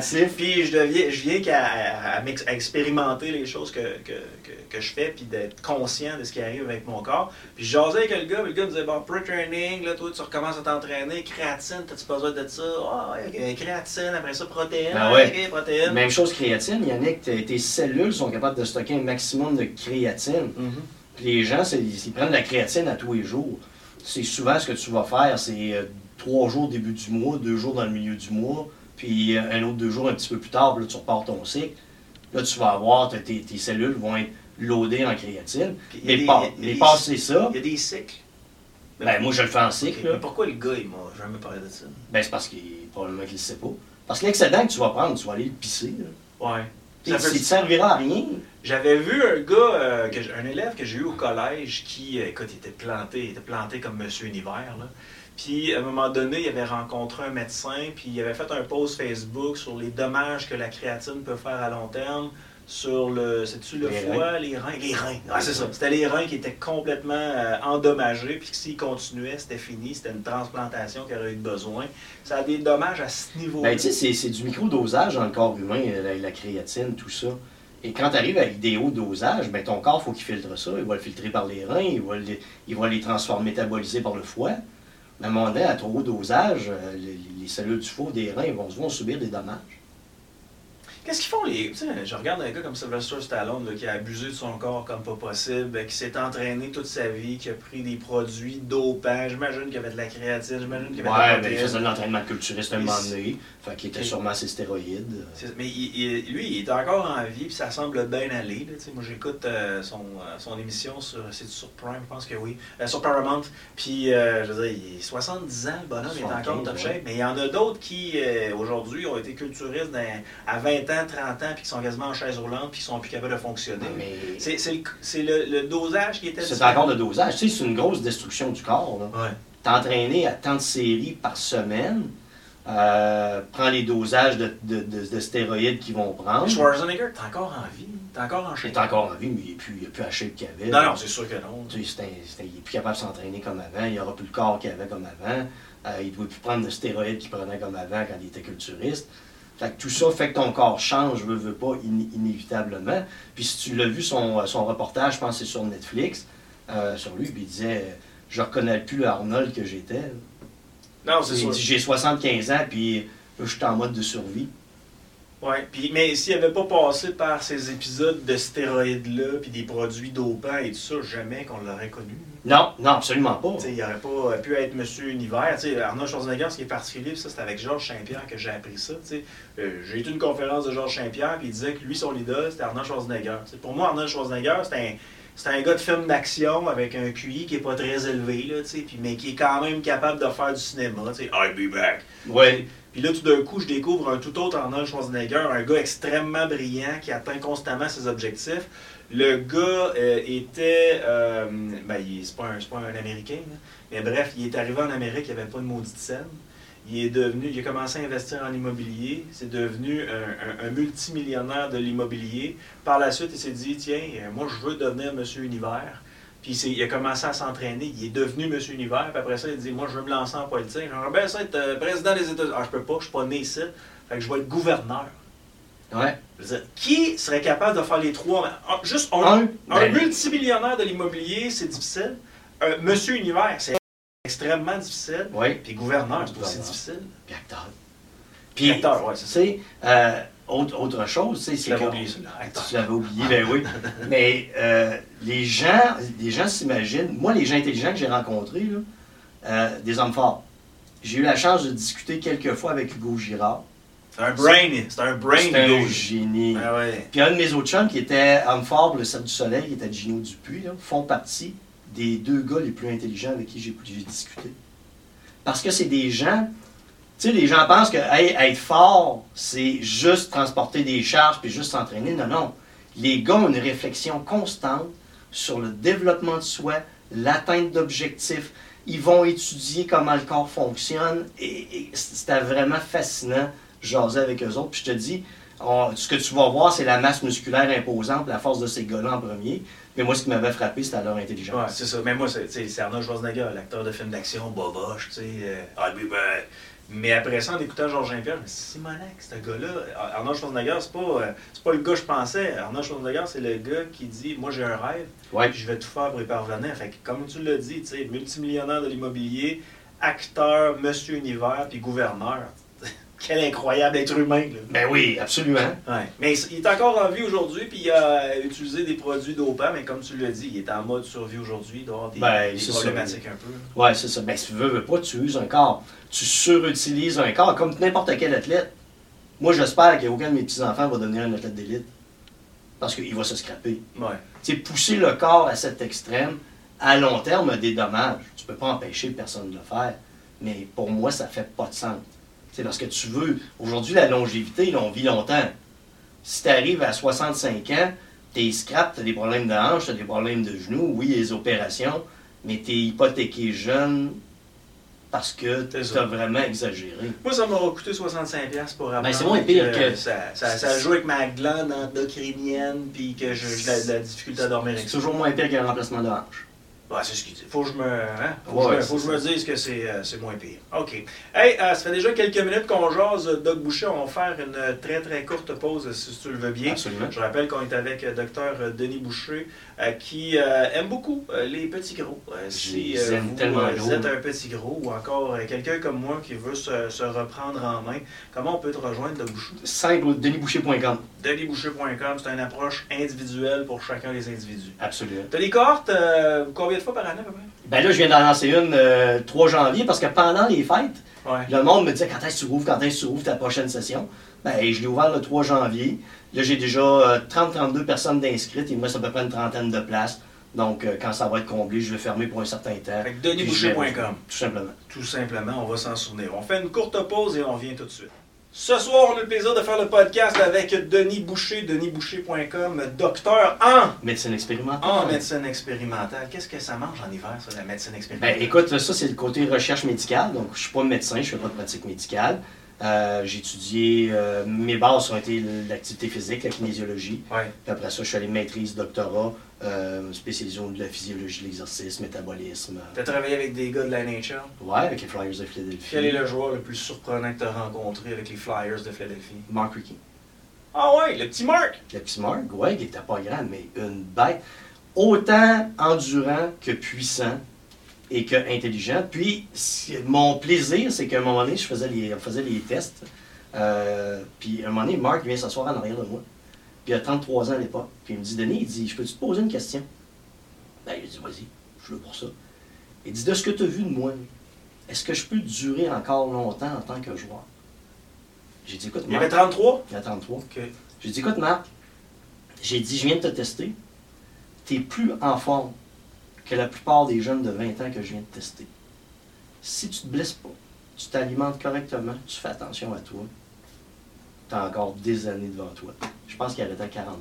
attentif. Puis je deviens, je viens qu'à à, à m'ex- à expérimenter les choses que, que, que, que je fais, puis d'être conscient de ce qui arrive avec mon corps. Puis je jasais avec le gars, puis le gars me disait, bon, pre-training, là, toi, tu recommences à t'entraîner, créatine, t'as-tu besoin de ça? Ah, ok, créatine, après ça, protéines, Ben ouais. ok, protéines. Même chose créatine, il y en a que tes- tes cellules sont capables de stocker un maximum de créatine. Mhm. Puis les gens, c'est- ils prennent de la créatine à tous les jours. C'est souvent ce que tu vas faire, c'est euh, trois jours au début du mois, deux jours dans le milieu du mois, puis euh, un autre deux jours un petit peu plus tard, puis là tu repars ton cycle. Là tu vas avoir, tes, tes cellules vont être loadées en créatine. Mais, des- pas, mais passer ça, Il y a des cycles? ben moi je le fais en cycle. mais pourquoi le gars, il m'a jamais parlé de ça? Ben c'est parce qu'il probablement qu'il ne sait pas. Parce que l'excédent que tu vas prendre, tu vas aller le pisser. là. Ouais. Ça ne servira à rien. J'avais vu un gars, euh, que un élève que j'ai eu au collège qui, euh, écoute, il était planté, il était planté comme Monsieur Univers. Là. Puis à un moment donné, il avait rencontré un médecin, puis il avait fait un post Facebook sur les dommages que la créatine peut faire à long terme sur le. C'est-tu le Les foie, les reins? Les reins. Ah, c'est ça. C'était les reins qui étaient complètement euh, endommagés, puis que s'ils continuaient, c'était fini. C'était une transplantation qui aurait eu besoin. Ça a des dommages à ce niveau Ben, tu sais, c'est- du micro-dosage dans le corps humain, euh, la, la créatine, tout ça. Et quand tu arrives avec des hauts dosages, ben, ton corps, faut qu'il filtre ça. Il va le filtrer par les reins, il va, les, il va les transformer, métaboliser par le foie. Mais à un moment donné, à trop haut dosage, euh, les, les cellules du foie, des reins, vont, vont subir des dommages. Qu'est-ce qu'ils font les. Je regarde un gars comme Sylvester Stallone là, qui a abusé de son corps comme pas possible, qui s'est entraîné toute sa vie, qui a pris des produits dopants. J'imagine qu'il y avait de la créatine, j'imagine qu'il y avait de Ouais, la ben, il faisait de l'entraînement culturiste un moment donné. Fait qu'il était sûrement ses stéroïdes. Mais il- il- lui, il est encore en vie, puis ça semble bien aller. là, moi, j'écoute euh, son, euh, son émission sur, sur Prime, je pense que oui, euh, sur Paramount. Puis, je veux dire, il est 70 ans, le bonhomme, il est encore 75, top ouais. shape. Mais il y en a d'autres qui, aujourd'hui, ont été culturistes dans- à 20 ans, 30 ans, puis qui sont quasiment en chaise roulante, puis qui sont plus capables de fonctionner. Mais C'est c'est le, c'est le- le dosage qui était c'est encore le dosage. Tu sais, c'est une grosse destruction du corps. Là. Ouais. t'entraîner à tant de séries par semaine, euh, prends les dosages de, de- de- de stéroïdes qu'ils vont prendre. Schwarzenegger, t'es encore en vie, t'es encore en shape. est encore en vie, mais il n'est plus, il plus la shape qu'il avait. Non, non, c'est sûr que non. Tu sais, c'est un- c'est un- il n'est plus capable de s'entraîner comme avant, il n'aura plus le corps qu'il avait comme avant, euh, il ne doit plus prendre de stéroïdes qu'il prenait comme avant quand il était culturiste. Fait que tout ça fait que ton corps change, veux, veux pas, in- inévitablement. Puis si tu l'as vu, son, son reportage, je pense que c'est sur Netflix, euh, sur lui, puis il disait euh, Je reconnais plus le Arnold que j'étais. Non, c'est sûr. J'ai 75 ans, puis je suis en mode de survie. Ouais, puis mais s'il n'avait pas passé par ces épisodes de stéroïdes-là, puis des produits dopants et tout ça, jamais qu'on l'aurait connu. Non, non, absolument pas. Il n'aurait pas pu être Monsieur Univers. Arnaud Schwarzenegger, ce qui est particulier, ça, c'est avec Georges Saint-Pierre que j'ai appris ça. Euh, j'ai été à une conférence de Georges Saint-Pierre, puis il disait que lui, son idole, c'était Arnaud Schwarzenegger. Pour moi, Arnaud Schwarzenegger, c'est un, c'est un gars de film d'action avec un QI qui est pas très élevé, là, mais qui est quand même capable de faire du cinéma. I'll be back. Ouais. Puis là, tout d'un coup, je découvre un tout autre Arnold Schwarzenegger, un gars extrêmement brillant qui atteint constamment ses objectifs. Le gars euh, était. euh, ben, c'est pas, pas un Américain, là. mais bref, il est arrivé en Amérique, il n'y avait pas de maudite scène. Il est devenu, il a commencé à investir en immobilier, c'est devenu un, un- un multimillionnaire de l'immobilier. Par la suite, il s'est dit, tiens, euh, moi je veux devenir Monsieur Univers. Puis il, a commencé à s'entraîner, il est devenu Monsieur Univers, puis après ça, il dit, moi je veux me lancer en politique. J'aimerais bien ça être euh, président des États-Unis. Ah, je peux pas, je suis pas né ici. Fait que je vais être gouverneur. Ouais. Je veux dire, qui serait capable de faire les trois? Ah, Juste un, Un, un ben, multimillionnaire de l'immobilier, c'est difficile. Un Monsieur Univers, c'est extrêmement difficile. ouais. Puis gouverneur, c'est aussi difficile. Puis acteur. Puis acteur, tu c'est euh, autre, autre chose, c'est l'avais que- oublié. Acteur. Tu l'avais oublié, ben oui. [laughs] Mais euh, les gens, les gens s'imaginent. Moi, les gens intelligents que j'ai rencontrés, là, euh, des hommes forts. J'ai eu la chance de discuter quelques fois avec Hugo Girard. C'est un brain, c'est un brain, C'est un Hugo. génie. Ah ouais. Puis un de mes autres chums qui était homme fort pour le Cercle du Soleil, qui était Gino Dupuis, là, font partie des deux gars les plus intelligents avec qui j'ai discuté. Parce que c'est des gens, tu sais, les gens pensent que être fort, c'est juste transporter des charges puis juste s'entraîner. Non, non. Les gars ont une réflexion constante sur le développement de soi, l'atteinte d'objectifs. Ils vont étudier comment le corps fonctionne et, c'était vraiment fascinant jaser avec eux autres. Puis je te dis, ce que tu vas voir, c'est la masse musculaire imposante, la force de ces gars-là en premier. Mais moi, ce qui m'avait frappé, c'était leur Ouais, intelligence. c'est ça. Mais moi, c'est Arnold Schwarzenegger, l'acteur de film d'action, boboche, tu sais. euh, I'll be back. Mais après ça, en écoutant Georges Saint-Pierre, je me suis dit, Simonac, ce gars-là, Arnold Schwarzenegger, c'est pas, euh, pas le gars que je pensais. Arnold Schwarzenegger, c'est le gars qui dit, moi j'ai un rêve, Ouais. puis je vais tout faire pour y parvenir. Fait que, comme tu l'as dit, tu sais, multimillionnaire de l'immobilier, acteur, monsieur univers, puis gouverneur. Quel incroyable être humain, là. Ben oui, absolument. Ouais. Mais il est encore en vie aujourd'hui, puis il a utilisé des produits dopants, mais comme tu l'as dit, il est en mode survie aujourd'hui, il doit avoir des, Ben, des ça. problématiques un peu. Ouais, c'est ça. Ben, si tu veux, veux pas, tu uses un corps. Tu surutilises un corps comme n'importe quel athlète. Moi, j'espère qu'aucun de mes petits-enfants va devenir un athlète d'élite. Parce qu'il va se scraper. Ouais. Tu sais, pousser le corps à cet extrême, à long terme, a des dommages. Tu peux pas empêcher personne de le faire. Mais pour moi, ça fait pas de sens. C'est parce que tu veux. Aujourd'hui, la longévité, là, on vit longtemps. Si tu arrives à 65 ans, t'es scrap, tu as des problèmes de hanche, tu as des problèmes de genoux, oui, les opérations, mais tu es hypothéqué jeune parce que C'est tu ça. as vraiment exagéré. Moi, ça m'aura coûté 65$ pour apprendre. Ben, c'est moins pire que- Ça, ça, ça joue avec ma glande endocrinienne, puis que j'ai de la, difficulté à dormir avec C'est toujours moins pire qu'un remplacement de hanche. C'est ce qu'il dit. Faut que je me, hein? faut Ouais, que je me, faut que je me c'est dise que c'est euh, c'est moins pire. OK. Hey, euh, ça fait déjà quelques minutes qu'on jase, euh, Doc Boucher. On va faire une très, très courte pause, si tu le veux bien. Absolument. Je rappelle qu'on est avec Dr Denis Boucher, euh, qui aime beaucoup les petits gros. Si vous, êtes un petit gros ou encore quelqu'un comme moi qui veut se, se reprendre en main, comment on peut te rejoindre, Doc Boucher? Simple, denisboucher.com. DenisBoucher.com, c'est une approche individuelle pour chacun des individus. Absolument. Tu as des cohortes euh, combien de fois par année à peu près? Ben là, je viens d'en lancer une euh, 3 janvier parce que pendant les fêtes, Ouais. le monde me disait quand est-ce que tu quand est-ce que tu ta prochaine session? Ben, je l'ai ouvert le 3 janvier. Là, j'ai déjà euh, 30-32 personnes d'inscrites. Il me reste à peu près une trentaine de places. Donc, euh, quand ça va être comblé, je vais fermer pour un certain temps. Fait que. Tout simplement. Tout simplement, on va s'en souvenir. On fait une courte pause et on vient tout de suite. Ce soir, on a le plaisir de faire le podcast avec Denis Boucher, denisboucher.com, docteur en, Médecine expérimentale. en médecine expérimentale. Qu'est-ce que ça mange en hiver, ça, la médecine expérimentale? Ben, écoute, ça, c'est le côté recherche médicale. Donc, je suis pas médecin, je fais pas de pratique médicale. Euh, j'ai étudié, euh, mes bases ont été l'activité physique, la kinésiologie. Ouais. Puis après ça, je suis allé maîtrise, doctorat, euh, de la physiologie, l'exercice, métabolisme. Tu as travaillé avec des gars de la NHL. Ouais, avec les Flyers de Philadelphie. Quel est le joueur le plus surprenant que tu as rencontré avec les Flyers de Philadelphie? Mark Rickey. Ah ouais, le petit Mark! Le petit Mark, ouais, qui était pas grand, mais une bête. Autant endurant que puissant et que intelligent. Puis, mon plaisir, c'est qu'à un moment donné, je faisais les, on faisait les tests. Euh, puis, à un moment donné, Mark vient s'asseoir en arrière de moi. Puis, il a 33 ans à l'époque. Puis, il me dit Denis, il dit Je peux-tu te poser une question? Ben, il dit Vas-y, je suis là pour ça. Il dit De ce que tu as vu de moi, est-ce que je peux durer encore longtemps en tant que joueur? J'ai dit Écoute, Il avait Mark, 33? il a 33. OK. J'ai dit, écoute, Marc, j'ai dit, je viens de te tester. Tu es plus en forme que la plupart des jeunes de 20 ans que je viens de tester. Si tu te blesses pas, tu t'alimentes correctement, tu fais attention à toi, tu as encore des années devant toi. Je pense qu'il arrêtait à 43.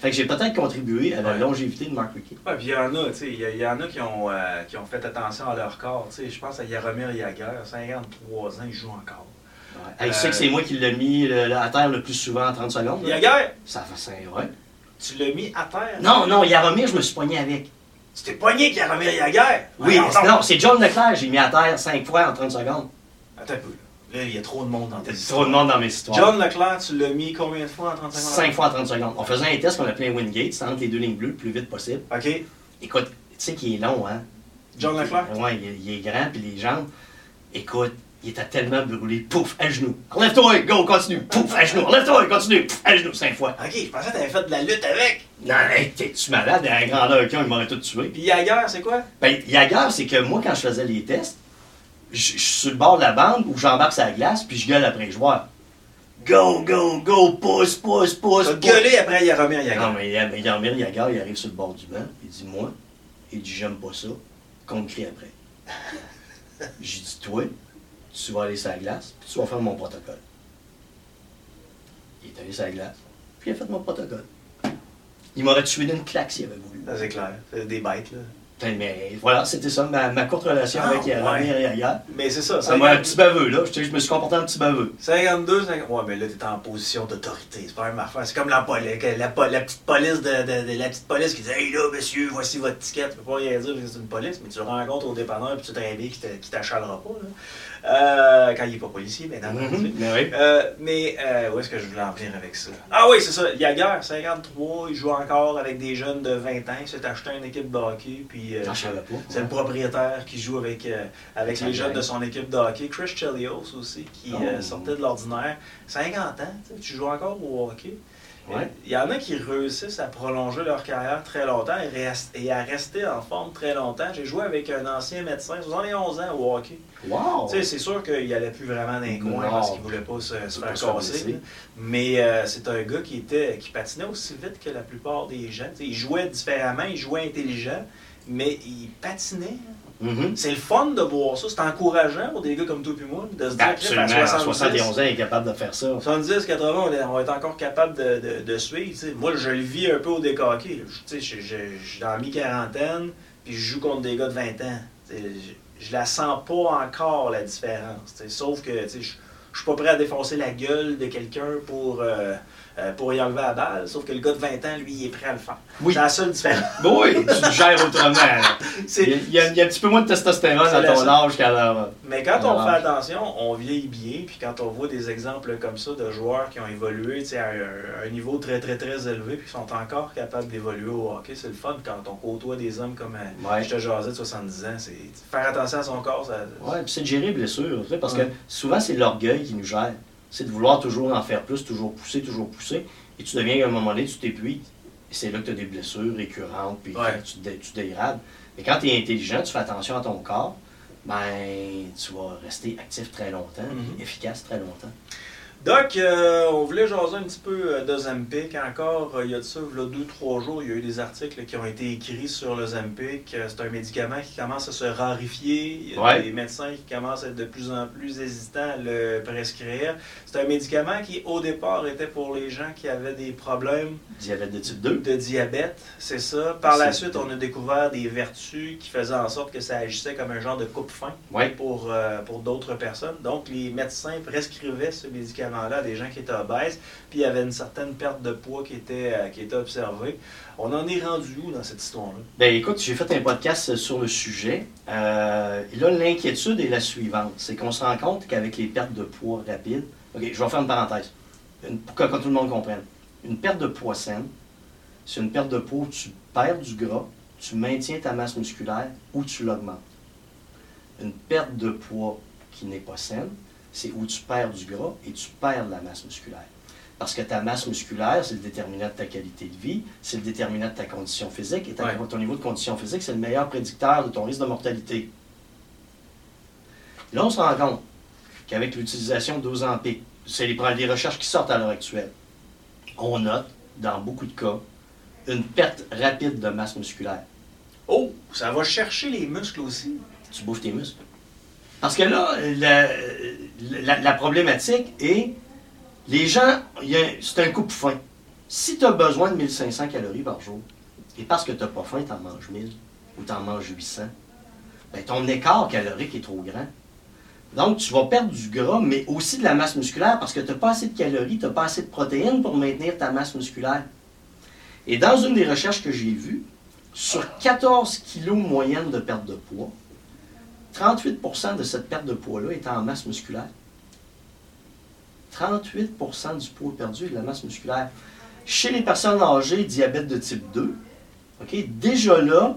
Fait que j'ai peut-être contribué à la Ouais. longévité de Marc Rickey. Ouais, puis il y en a, tu sais, il y, y en a qui ont, euh, qui ont fait attention à leur corps. Tu sais, je pense à Yaromir Yaguer, 53 ans, il joue encore. Hey, tu sais que c'est moi qui l'ai mis le- à terre le plus souvent en 30 secondes. là? Yaguer, Ça fait 5 ouais. tu l'as mis à terre? Non, non, Yaromir, je me suis poigné avec. Tu t'es pogné avec Yaromir Yaguer? Oui, donc. non, c'est John Leclerc, j'ai mis à terre 5 fois en 30 secondes. Attends un peu. Là, Là, il y a trop de monde dans tes C'est trop de monde dans mes histoires. John Leclerc, tu l'as mis combien de fois en 35 secondes? 5 fois en 30 secondes. On faisait un test qu'on appelait un Wingate, c'était entre les deux lignes bleues le plus vite possible. OK. Écoute, tu sais qu'il est long, hein? John Leclerc? Ouais, il, est- il est grand, puis les jambes. Écoute, il était tellement brûlé. Pouf, à genoux. Enlève-toi, go, continue. Pouf, à genoux. Enlève-toi, continue. Pouf, à genoux, 5 fois. OK, je pensais que t'avais fait de la lutte avec. Non, hey, t'es-tu malade? À la grandeur qu'un, il m'aurait tout tué. Puis Yaguer, c'est quoi? Ben, Yagar, c'est que moi, quand je faisais les tests, je je suis sur le bord de la bande où j'embarque sur la glace, puis je gueule après les joueurs. Go, go, go, pousse, pousse, pousse. T'as gueulé après Yaromir Yaguer. Non, mais Yarmir Yagar, il arrive sur le bord du banc, il dit Moi, il dit J'aime pas ça, qu'on me crie après. [laughs] J'ai dit Toi, tu vas aller sur la glace, puis tu vas faire mon protocole. Il est allé sur la glace, puis il a fait mon protocole. Il m'aurait tué d'une claque s'il avait voulu. C'est clair. C'est des bêtes, là. Mais voilà, c'était ça, ma, ma courte relation Ah, avec Yarmir Yagar. Mais c'est ça. Ça m'a un 50 petit baveux, là. Je, je me suis comporté un petit baveux. 52, 50... Ouais, mais là, t'es en position d'autorité. C'est pas même affaire. C'est comme la, petite police de, de- de- la petite police qui dit Hey là, monsieur, voici votre ticket. Tu peux pas rien dire parce que c'est une police, mais tu le rencontres au dépanneur puis tu te réveilles qui t'a- qui t'achalera pas. Là. Euh, quand il est pas policier, mais non. Mhm, mais oui. Euh, mais euh, où est-ce que je voulais en venir avec ça? Ah oui, c'est ça. Yaguer, 53, il joue encore avec des jeunes de 20 ans. Il s'est acheté une équipe de hockey. Puis, euh, c'est le propriétaire qui joue avec, avec les jeunes de son équipe de hockey. Chris Chelios aussi, qui Oh. sortait de l'ordinaire. 50 ans, tu sais, tu joues encore au hockey? Ouais. Il y en a qui réussissent à prolonger leur carrière très longtemps et, rest- et à rester en forme très longtemps. J'ai joué avec un ancien médecin, 71 ans au hockey. Wow! Tu sais, c'est sûr qu'il allait plus vraiment dans les coins parce qu'il voulait pas se, faire casser. Mais euh, c'est un gars qui était qui patinait aussi vite que la plupart des gens. Il jouait différemment, il jouait intelligent, mais il patinait. Mhm. C'est le fun de voir ça. C'est encourageant pour des gars comme toi et moi de se dire qu'à à 70, 71 ans, il est capable de faire ça. 70, 80, on, est- on va être encore capable de, de- de suivre. Moi, je le vis un peu au décaqué. Je- Je je- je suis dans la mi-quarantaine, puis je joue contre des gars de 20 ans. Sais, je la sens pas encore, la différence. t'sais. Sauf que je je suis pas prêt à défoncer la gueule de quelqu'un pour, euh, euh, pour y enlever la balle. Sauf que le gars de 20 ans, lui, il est prêt à le faire. Oui. C'est la seule différence. [laughs] Oui, tu le gères autrement. [laughs] Il y, a, il y un petit peu moins de testostérone à ton âge qu'à leur. Mais quand on fait attention, on vieillit bien. Puis quand on voit des exemples comme ça de joueurs qui ont évolué à un, un niveau très, très, très élevé, puis qui sont encore capables d'évoluer au hockey, c'est le fun quand on côtoie des hommes comme euh, Ouais. je te jasais de 70 ans. C'est faire attention à son corps. Ça, Ouais, puis c'est de gérer les blessures, parce Ouais. que souvent c'est l'orgueil qui nous gère. C'est de vouloir toujours en faire plus, toujours pousser, toujours pousser. Et tu deviens à un moment donné, tu t'épuises. Et c'est là que tu as des blessures récurrentes, puis Ouais. tu, te dé- tu dégrades. Mais quand tu es intelligent, tu fais attention à ton corps, ben tu vas rester actif très longtemps, Mhm. puis efficace très longtemps. Doc, euh, on voulait jaser un petit peu euh, de Zempic. Encore, euh, il y a de ça, il y a deux, trois jours, il y a eu des articles qui ont été écrits sur le Zempic. C'est un médicament qui commence à se rarifier. Il y a Ouais. des médecins qui commencent à être de plus en plus hésitants à le prescrire. C'est un médicament qui, au départ, était pour les gens qui avaient des problèmes Diabète de type 2. de diabète, c'est ça. Par la suite, on a découvert des vertus qui faisaient en sorte que ça agissait comme un genre de coupe-fin Ouais. pour, euh, pour d'autres personnes. Donc, les médecins prescrivaient ce médicament-là à des gens qui étaient obèses, puis il y avait une certaine perte de poids qui était, euh, qui était observée. On en est rendu où dans cette histoire-là? Ben écoute, j'ai fait un podcast sur le sujet. Euh, là, l'inquiétude est la suivante. C'est qu'on se rend compte qu'avec les pertes de poids rapides, OK, je vais faire une parenthèse, pour que tout le monde comprenne. Une perte de poids saine, c'est une perte de poids où tu perds du gras, tu maintiens ta masse musculaire ou tu l'augmentes. Une perte de poids qui n'est pas saine, c'est où tu perds du gras et tu perds de la masse musculaire. Parce que ta masse musculaire, c'est le déterminant de ta qualité de vie, c'est le déterminant de ta condition physique, et ta- Ouais. ton niveau de condition physique, c'est le meilleur prédicteur de ton risque de mortalité. Là, on se rend compte qu'avec l'utilisation d'Ozempic, c'est les, les recherches qui sortent à l'heure actuelle, on note, dans beaucoup de cas, une perte rapide de masse musculaire. Oh, ça va chercher les muscles aussi. Tu bouffes tes muscles. Parce que là, la, problématique est, les gens, c'est un coupe-faim. Si tu as besoin de 1500 calories par jour, et parce que tu n'as pas faim, tu en manges 1000 ou tu en manges 800, ben ton écart calorique est trop grand. Donc, tu vas perdre du gras, mais aussi de la masse musculaire parce que tu n'as pas assez de calories, tu n'as pas assez de protéines pour maintenir ta masse musculaire. Et dans une des recherches que j'ai vues, sur 14 kilos moyenne de perte de poids, 38% de cette perte de poids-là est en masse musculaire. 38% du poids perdu est de la masse musculaire. Chez les personnes âgées, diabète de type 2, ok, déjà là,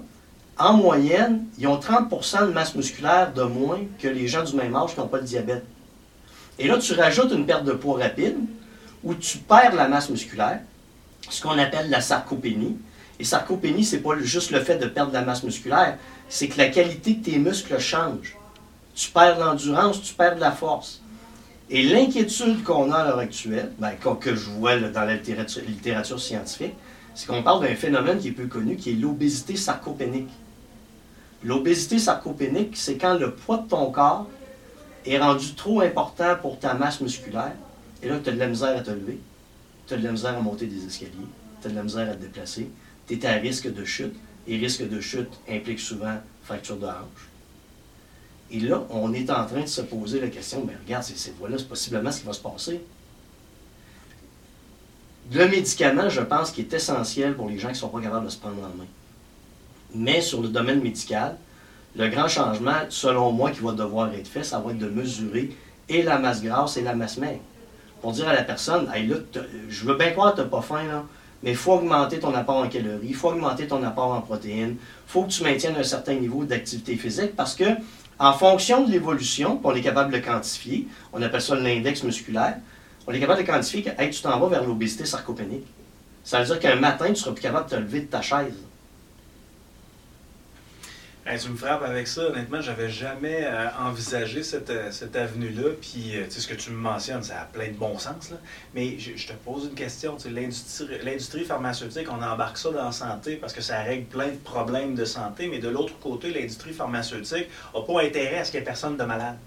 en moyenne, ils ont 30% de masse musculaire de moins que les gens du même âge qui n'ont pas le diabète. Et là, tu rajoutes une perte de poids rapide où tu perds la masse musculaire, ce qu'on appelle la sarcopénie. Et sarcopénie, c'est pas juste le fait de perdre la masse musculaire, c'est que la qualité de tes muscles change. Tu perds l'endurance, tu perds de la force. Et l'inquiétude qu'on a à l'heure actuelle, ben, que, je vois dans la littérature, littérature scientifique, c'est qu'on parle d'un phénomène qui est peu connu, qui est l'obésité sarcopénique. L'obésité sarcopénique, c'est quand le poids de ton corps est rendu trop important pour ta masse musculaire, et là, tu as de la misère à te lever, tu as de la misère à monter des escaliers, tu as de la misère à te déplacer, tu es à risque de chute, et risque de chute implique souvent fracture de hanche. Et là, on est en train de se poser la question, mais regarde, ces, ces voies-là, c'est possiblement ce qui va se passer. Le médicament, je pense, qui est essentiel pour les gens qui ne sont pas capables de se prendre en main. Mais sur le domaine médical, le grand changement, selon moi, qui va devoir être fait, ça va être de mesurer et la masse grasse et la masse maigre. Pour dire à la personne, hey, là, je veux bien croire que tu n'as pas faim, là, mais il faut augmenter ton apport en calories, il faut augmenter ton apport en protéines, il faut que tu maintiennes un certain niveau d'activité physique parce que, en fonction de l'évolution, on est capable de quantifier, on appelle ça l'index musculaire, on est capable de quantifier que tu t'en vas vers l'obésité sarcopénique. Ça veut dire qu'un matin, tu seras plus capable de te lever de ta chaise. Tu me frappes avec ça. Honnêtement, j'avais jamais euh, envisagé cette, euh, cette avenue-là. Puis, euh, tu sais, ce que tu me mentionnes, ça a plein de bon sens. Là. Mais je, te pose une question. L'industrie pharmaceutique, on embarque ça dans la santé parce que ça règle plein de problèmes de santé. Mais de l'autre côté, l'industrie pharmaceutique n'a pas intérêt à ce qu'il n'y ait personne de malade.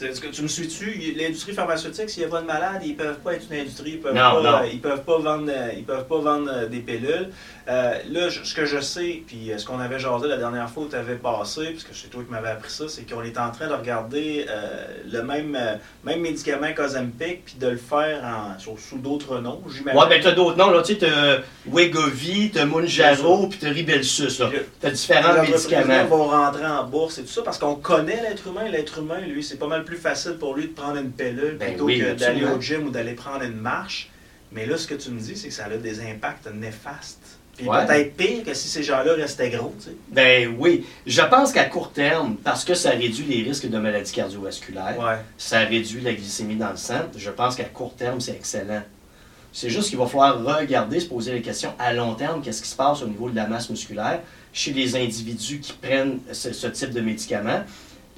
Est-ce que tu me suis-tu? L'industrie pharmaceutique, s'il n'y a pas de malade, ils ne peuvent pas être une industrie, ils peuvent Non, pas, non. ils peuvent pas vendre, ils peuvent pas vendre euh, des pilules. Euh, là, ce que je sais, puis euh, ce qu'on avait jasé la dernière fois où tu avais passé, parce que c'est toi qui m'avais appris ça, c'est qu'on est en train de regarder euh, le même, euh, même médicament qu'Ozempic, puis de le faire en, sous, sous d'autres noms, j'imagine. Ouais, ben t'as d'autres noms, là. Tu sais, t'as Wegovy, t'as Mounjaro, puis t'as Ribelsus, là. T'as Les différents médicaments. vont rentrer en bourse et tout ça parce qu'on connaît l'être humain. L'être humain, lui, c'est pas mal plus facile pour lui de prendre une pilule Ben plutôt oui, que d'aller au gym ou d'aller prendre une marche. Mais là, ce que tu me dis, c'est que ça a des impacts néfastes. Puis Ouais. peut-être pire que si ces gens-là restaient gros, tu sais. Ben oui. Je pense qu'à court terme, parce que ça réduit les risques de maladies cardiovasculaires, Ouais. ça réduit la glycémie dans le sang, je pense qu'à court terme, c'est excellent. C'est juste qu'il va falloir regarder, se poser la question à long terme, qu'est-ce qui se passe au niveau de la masse musculaire chez les individus qui prennent ce, ce type de médicaments,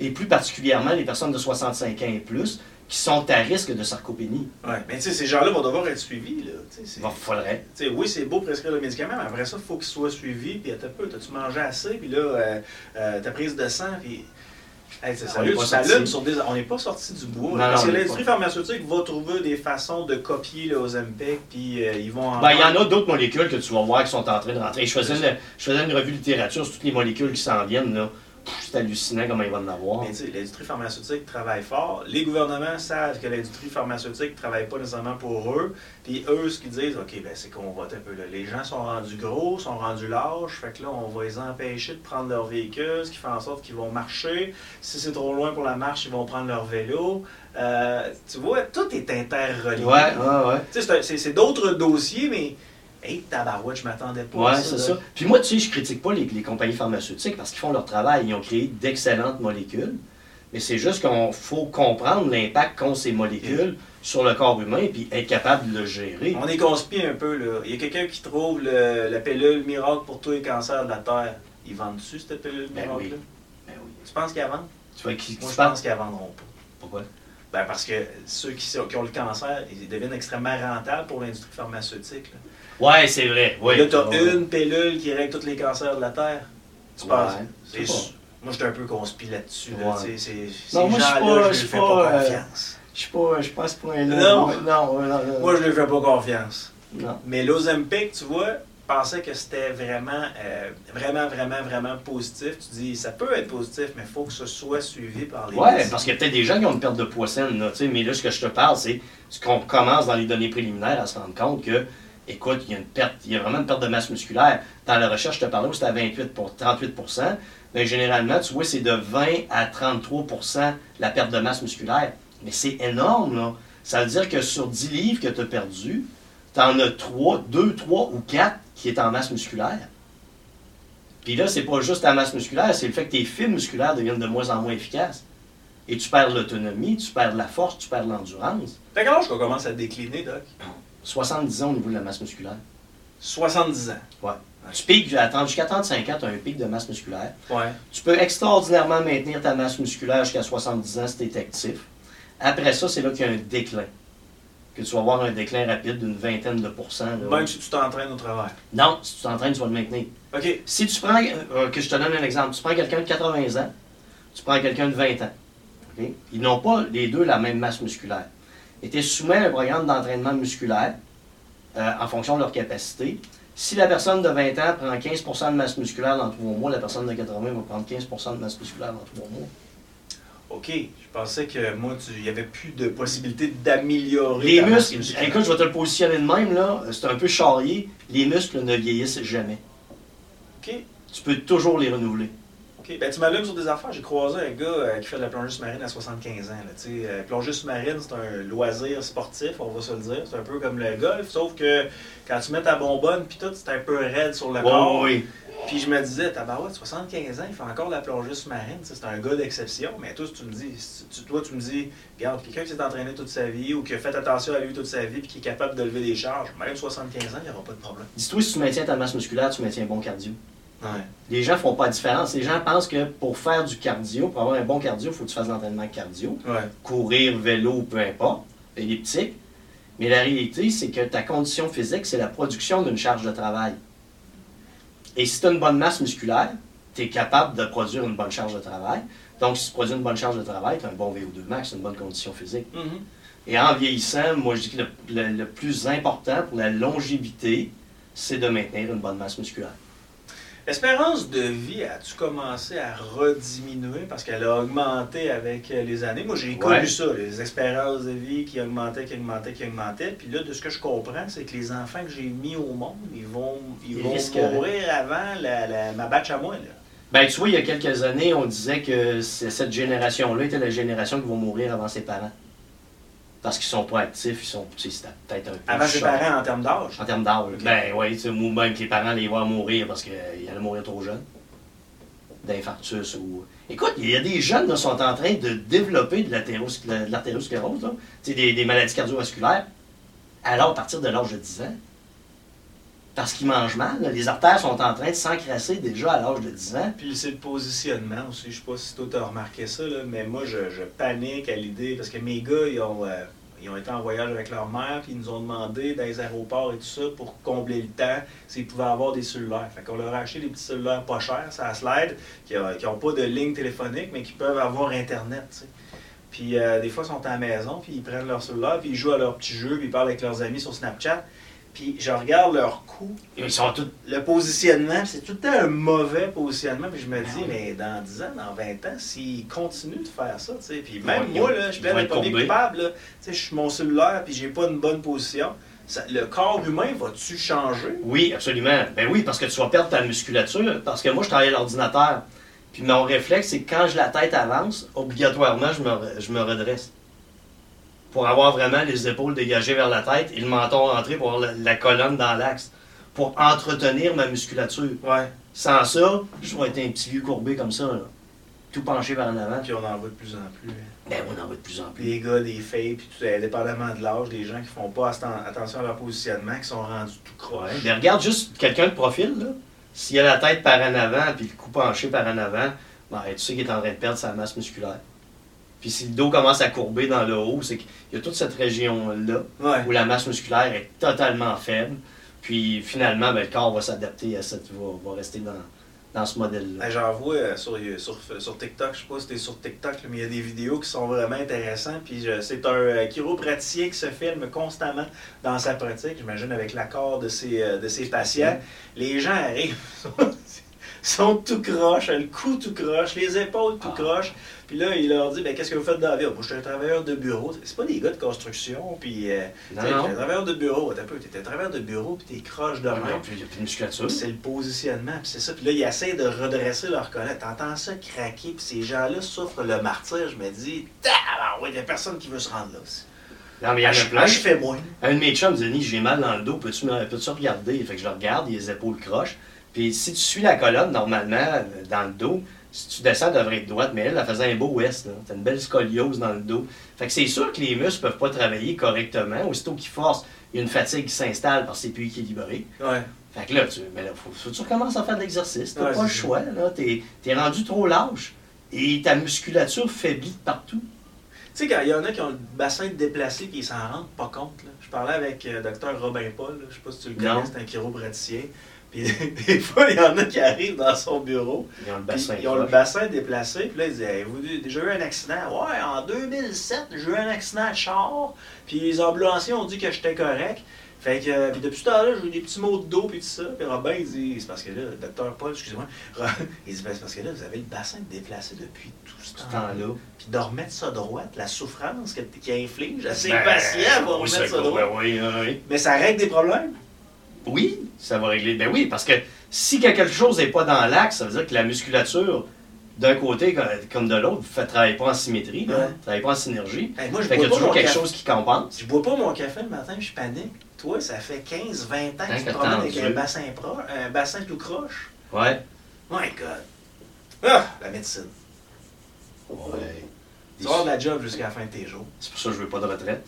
et plus particulièrement les personnes de 65 ans et plus qui sont à risque de sarcopénie. Ouais. Mais tu sais, ces gens-là vont devoir être suivis, là. Il va- faudrait. Oui, c'est beau prescrire le médicament, mais après ça, il faut qu'il soit suivi. Puis, un peu, t'as-tu mangé assez? Puis là, euh, euh, ta prise de sang, puis. Hey, c'est On sérieux, est pas tu t'allumes sorti. sur des. On n'est pas sorti du bois. Non, là, parce non, que l'industrie pharmaceutique va trouver des façons de copier le Ozempic, puis euh, ils vont en. Ben, il y en a d'autres molécules que tu vas voir qui sont en train de rentrer. Je faisais, une, je faisais une revue littérature sur toutes les molécules qui s'en viennent. là. C'est hallucinant comment il va en avoir. Mais tu sais, l'industrie pharmaceutique travaille fort. Les gouvernements savent que l'industrie pharmaceutique ne travaille pas nécessairement pour eux. Puis eux, ce qu'ils disent, OK, ben c'est qu'on vote un peu là. Les gens sont rendus gros, sont rendus larges. Fait que là, on va les empêcher de prendre leur véhicule, ce qui fait en sorte qu'ils vont marcher. Si c'est trop loin pour la marche, ils vont prendre leur vélo. Euh, tu vois, tout est interrelié. Ouais, ouais, ouais. Tu sais, c'est d'autres dossiers, mais. Hey, tabarouette, je m'attendais pas à Ouais, ça. c'est ça. Puis moi, tu sais, je critique pas les, les compagnies pharmaceutiques parce qu'ils font leur travail. Ils ont créé d'excellentes molécules. Mais c'est juste qu'on faut comprendre l'impact qu'ont ces molécules sur le corps humain et puis être capable de le gérer. On est conspire un peu, là. Il y a quelqu'un qui trouve le- la pilule miracle pour tous les cancers de la Terre. Ils vendent dessus cette pilule Ben miracle-là? oui. Ben oui. Tu penses qu'ils la vendent? Tu vois, qui, Moi, je pense qu'ils la vendront pas. Pourquoi? Ben, parce que ceux qui, ont le cancer, ils deviennent extrêmement rentables pour l'industrie pharmaceutique. là. Ouais, c'est vrai. Ouais. là, tu as Ouais. une pilule qui règle tous les cancers de la Terre. Tu penses? Ouais, C'est je sais sûr. Moi, j'étais un peu conspire là-dessus. Là, Ouais. c'est- Non, moi, je suis pas- ne pas, euh, confiance. Je suis pas, je suis pas à ce point-là. Non? Non, non, non. Moi, je ne lui fais pas confiance. Non. Mais l'Ozempic, tu vois, pensais que c'était vraiment, euh, vraiment, vraiment, vraiment positif. Tu dis, ça peut être positif, mais il faut que ce soit suivi par les Ouais, médecins. parce qu'il y a peut-être des gens qui ont une perte de poids saine, là, tu sais, mais là, ce que je te parle, c'est ce qu'on commence dans les données préliminaires à se rendre compte que, écoute, il y a une perte, il y a vraiment une perte de masse musculaire. Dans la recherche, je te parlais où c'était à 28 pour 38 mais généralement, tu vois, c'est de 20 à 33% la perte de masse musculaire. Mais c'est énorme, là. Ça veut dire que sur 10 livres que tu as perdus, tu en as 3, 2, 3 ou 4 qui est en masse musculaire. Puis là, c'est pas juste ta masse musculaire, c'est le fait que tes fibres musculaires deviennent de moins en moins efficaces. Et tu perds l'autonomie, tu perds la force, tu perds l'endurance. Fait quel âge qu'on commence à décliner, Doc? 70 ans au niveau de la masse musculaire. 70 ans. Tu piques à 30 jusqu'à 35 ans, tu as un pic de masse musculaire. Ouais. Tu peux extraordinairement maintenir ta masse musculaire jusqu'à 70 ans si tu es actif. Après ça, c'est là qu'il y a un déclin. Que tu vas avoir un déclin rapide d'une vingtaine de pourcents. là. Même si tu t'entraînes au travers. Non, si tu t'entraînes, tu vas le maintenir. OK. Si tu prends, euh, que je te donne un exemple, tu prends quelqu'un de 80 ans, tu prends quelqu'un de 20 ans. OK? Ils n'ont pas les deux la même masse musculaire. Es soumis à un programme d'entraînement musculaire euh, en fonction de leur capacité. Si la personne de 20 ans prend 15% de masse musculaire dans 3 mois, la personne de 80 va prendre 15% de masse musculaire dans 3 mois. OK. Je pensais que moi, il n'y avait plus de possibilité d'améliorer Les muscles, musculaire. écoute, je vais te le positionner de même, là, c'est un peu charrié. Les muscles ne vieillissent jamais. OK. Tu peux toujours les renouveler. OK. Ben, tu m'allumes sur des affaires. J'ai croisé un gars euh, qui fait de la plongée sous-marine à 75 ans. Là. Sais, euh, plongée sous-marine, c'est un loisir sportif, on va se le dire. C'est un peu comme le golf, sauf que quand tu mets ta bonbonne, puis tout, c'est un peu raide sur le corps. oui. Puis je me disais, tabarouette, 75 ans, il fait encore de la plongée sous-marine. C'est un gars d'exception. Mais toi, si tu me dis, tu- toi, tu me dis, regarde, quelqu'un qui s'est entraîné toute sa vie ou qui a fait attention à lui toute sa vie puis qui est capable de lever des charges, même 75 ans, il n'y aura pas de problème. Dis-toi, si tu maintiens ta masse musculaire, tu maintiens un bon cardio. Ouais. Les gens font pas la différence. Les gens pensent que pour faire du cardio, pour avoir un bon cardio, il faut que tu fasses l'entraînement cardio. Ouais. Courir, vélo, peu importe, elliptique. Mais la réalité, c'est que ta condition physique, c'est la production d'une charge de travail. Et si tu as une bonne masse musculaire, tu es capable de produire une bonne charge de travail. Donc, si tu produis une bonne charge de travail, tu as un bon VO2 max, une bonne condition physique. Mhm. Et en vieillissant, moi, je dis que le, le- le plus important pour la longévité, c'est de maintenir une bonne masse musculaire. L'espérance de vie, as-tu commencé à rediminuer parce qu'elle a augmenté avec euh, les années? Moi, j'ai connu Ouais. ça, les espérances de vie qui augmentaient, qui augmentaient, qui augmentaient. Puis là, de ce que je comprends, c'est que les enfants que j'ai mis au monde, ils vont, ils Ils vont mourir avant la, la- ma batch à moi. Là. Ben, tu vois, il y a quelques années, on disait que cette génération-là était la génération qui va mourir avant ses parents. Parce qu'ils sont pas actifs, ils sont, peut-être un peu Avant ses parents en termes d'âge. En termes d'âge. Ok. Ben oui, tu sais, ou même que les parents les voient mourir parce qu'ils allaient mourir trop jeunes. D'infarctus ou. Écoute, il y a des jeunes qui sont en train de développer de sais, des, des maladies cardiovasculaires, alors à partir de l'âge de 10 ans. Parce qu'ils mangent mal. Les artères sont en train de s'encrasser déjà à l'âge de 10 ans. Puis c'est le positionnement aussi. Je sais pas si toi t'as remarqué ça, mais moi je, panique à l'idée parce que mes gars ils ont, euh, ils ont été en voyage avec leur mère puis ils nous ont demandé dans les aéroports et tout ça pour combler le temps s'ils pouvaient avoir des cellulaires. Fait qu'on leur a acheté des petits cellulaires pas chers, ça slide, qui n'ont pas de ligne téléphonique mais qui peuvent avoir internet. tu. Puis euh, des fois ils sont à la maison puis ils prennent leur cellulaire puis ils jouent à leurs petits jeux puis ils parlent avec leurs amis sur Snapchat. Puis je regarde leur cou Ils sont tous. le positionnement, c'est tout le temps un mauvais positionnement. Puis je me dis, oui. mais dans 10 ans, dans 20 ans, s'ils continuent de faire ça, tu sais, puis même moi, là, je le être premier coupable, là, tu sais, je suis mon cellulaire, puis j'ai pas une bonne position. Ça- le corps humain va-tu changer? Oui, absolument. Ben oui, parce que tu vas perdre ta musculature. Parce que moi, je travaille à l'ordinateur. Puis mon réflexe, c'est que quand je- la tête avance, obligatoirement, je me, je me redresse. Pour avoir vraiment les épaules dégagées vers la tête et le menton rentré pour avoir la, la colonne dans l'axe. Pour entretenir ma musculature. Ouais. Sans ça, je vais être un petit vieux courbé comme ça, là. Tout penché vers en avant. Puis on en voit de plus en plus. Ben, on en voit de plus en plus. Les gars, des filles, puis tout, indépendamment de l'âge, des gens qui font pas atten- attention à leur positionnement, qui sont rendus tout croche. Ben, regarde juste quelqu'un de profil, là. S'il a la tête par en avant puis le cou penché par en avant, ben, tu sais qu'il est en train de perdre sa masse musculaire. Puis si le dos commence à courber dans le haut, c'est qu'il y a toute cette région-là Ouais. où la masse musculaire est totalement faible. Puis finalement, ben, le corps va s'adapter à cette. va, va rester dans, dans ce modèle-là. Ben, J'en vois euh, sur, sur, sur TikTok, je sais pas si t'es sur TikTok, mais il y a des vidéos qui sont vraiment intéressantes. Puis c'est un euh, chiropraticien qui se filme constamment dans sa pratique, j'imagine avec l'accord de ses, euh, de ses patients. Les gens arrivent, [laughs] sont tout croche, le cou tout croche, les épaules tout Ah. croche. Puis là, il leur dit ben, Qu'est-ce que vous faites dans la vie Ah, Moi, je suis un travailleur de bureau. C'est pas des gars de construction, puis. euh, Non, non. un travailleur de bureau. T'es un peu- t'es un travailleur de bureau, puis t'es croche de même. puis il n'y a plus de musculature. C'est le positionnement, puis c'est ça. Puis là, ils essaient de redresser leur colonne. T'entends ça craquer, puis ces gens-là souffrent le martyr. Je me dis, ah ouais, il n'y a personne qui veut se rendre là. aussi. Non, mais il y en Ah, a je, plein. ah, je fais moins. Un de mes chums dit J'ai mal dans le dos, peux-tu me- peux-tu regarder? Fait que je le regarde, il a les épaules croches. Puis si tu suis la colonne normalement euh, dans le dos, si tu descends, devrait être droite, mais elle, elle faisait un beau ouest. T'as une belle scoliose dans le dos. Fait que c'est sûr que les muscles peuvent pas travailler correctement. Aussitôt qu'ils forcent, il y a une fatigue qui s'installe parce que c'est plus équilibré. Ouais. Fait que là, tu mais là, faut, faut que tu recommences à faire de l'exercice. T'as Ouais, pas le choix. là. T'es es rendu trop lâche. Et ta musculature faiblit de partout. Tu sais, quand il y en a qui ont le bassin déplacé et ils s'en rendent pas compte. là. Je parlais avec euh, Dr Robin Paul, là. je sais pas si tu le connais, c'est un chiropraticien. Puis [laughs] des fois, il y en a qui arrivent dans son bureau, Ils ont le bassin. ils ont le bassin déplacé, puis là, ils disent Avez-vous déjà eu un accident? Ouais, en 2007, j'ai eu un accident de char, puis les ambulanciers ont dit que j'étais correct. Fait que, euh, puis depuis ce temps-là, j'ai eu des petits maux de dos, puis tout ça. Puis Robin, il dit C'est parce que là, docteur Paul, excusez-moi, [laughs] il dit Ben, C'est parce que là, vous avez le bassin déplacé depuis tout ce temps-là. Puis de remettre ça droite, la souffrance que- qui inflige à ces Ben, patients pour oui, remettre ça ça- droit. ben oui, oui, oui. Mais ça règle des problèmes. Oui, ça va régler. Ben oui, parce que si quelque chose n'est pas dans l'axe, ça veut dire que la musculature, d'un côté co- comme de l'autre, ne travaille pas en symétrie, ne Ouais. travaille pas en synergie. Hey, moi, je Fait bois qu'il y a toujours quelque café. chose qui compense. Je bois pas mon café le matin, je panique. Toi, ça fait 15, 20 ans que tu te promènes avec un bassin, pro, un bassin tout croche. Ouais. My God. Ah, la médecine. Ouais. Tu vas avoir de la job jusqu'à la fin de tes jours. C'est pour ça que je veux pas de retraite.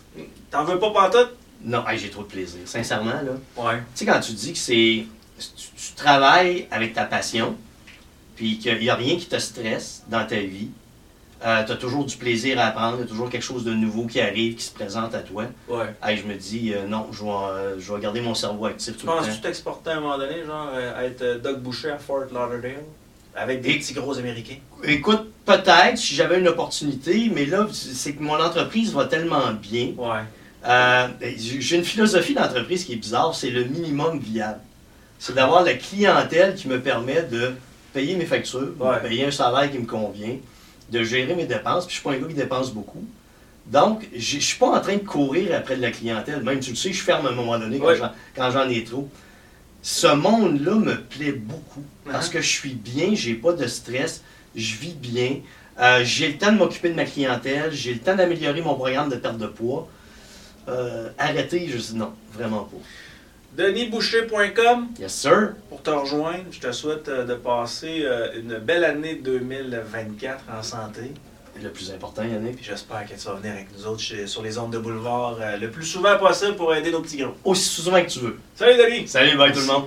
T'en veux pas pantoute? Non, hey, j'ai trop de plaisir. Sincèrement, là. Ouais. Tu sais, quand tu dis que c'est. Tu, tu travailles avec ta passion, puis qu'il n'y a rien qui te stresse dans ta vie, tu as toujours du plaisir à apprendre, il y a toujours quelque chose de nouveau qui arrive, qui se présente à toi. Ouais. Hey, je me dis, euh, non, je vais, euh, je vais garder mon cerveau actif Tu tout le temps. penses-tu t'exporter à un moment donné, genre, euh, être euh, Doug Boucher à Fort Lauderdale? Avec des Et- petits gros américains? Écoute, peut-être si j'avais une opportunité, mais là, c'est que mon entreprise va tellement bien. Ouais. Euh, J'ai une philosophie d'entreprise qui est bizarre, c'est le minimum viable. C'est d'avoir la clientèle qui me permet de payer mes factures, Ouais. de payer un salaire qui me convient, de gérer mes dépenses. Puis je suis pas un gars qui dépense beaucoup. Donc, je suis pas en train de courir après de la clientèle. Même, tu le sais, je ferme à un moment donné quand Ouais. j'en- quand j'en ai trop. Ce monde-là me plaît beaucoup parce Uh-huh. que je suis bien, j'ai pas de stress, je vis bien, euh, j'ai le temps de m'occuper de ma clientèle, j'ai le temps d'améliorer mon programme de perte de poids. Euh, arrêter, je dis non, vraiment pas. DenisBoucher.com Yes, sir. pour te rejoindre. Je te souhaite euh, de passer euh, une belle année 2024 en santé. Le plus important, Yannick. J'espère que tu vas venir avec nous autres sur les ondes de boulevard euh, le plus souvent possible pour aider nos petits gros. Aussi souvent que tu veux. Salut Denis! Salut, bye tout le monde.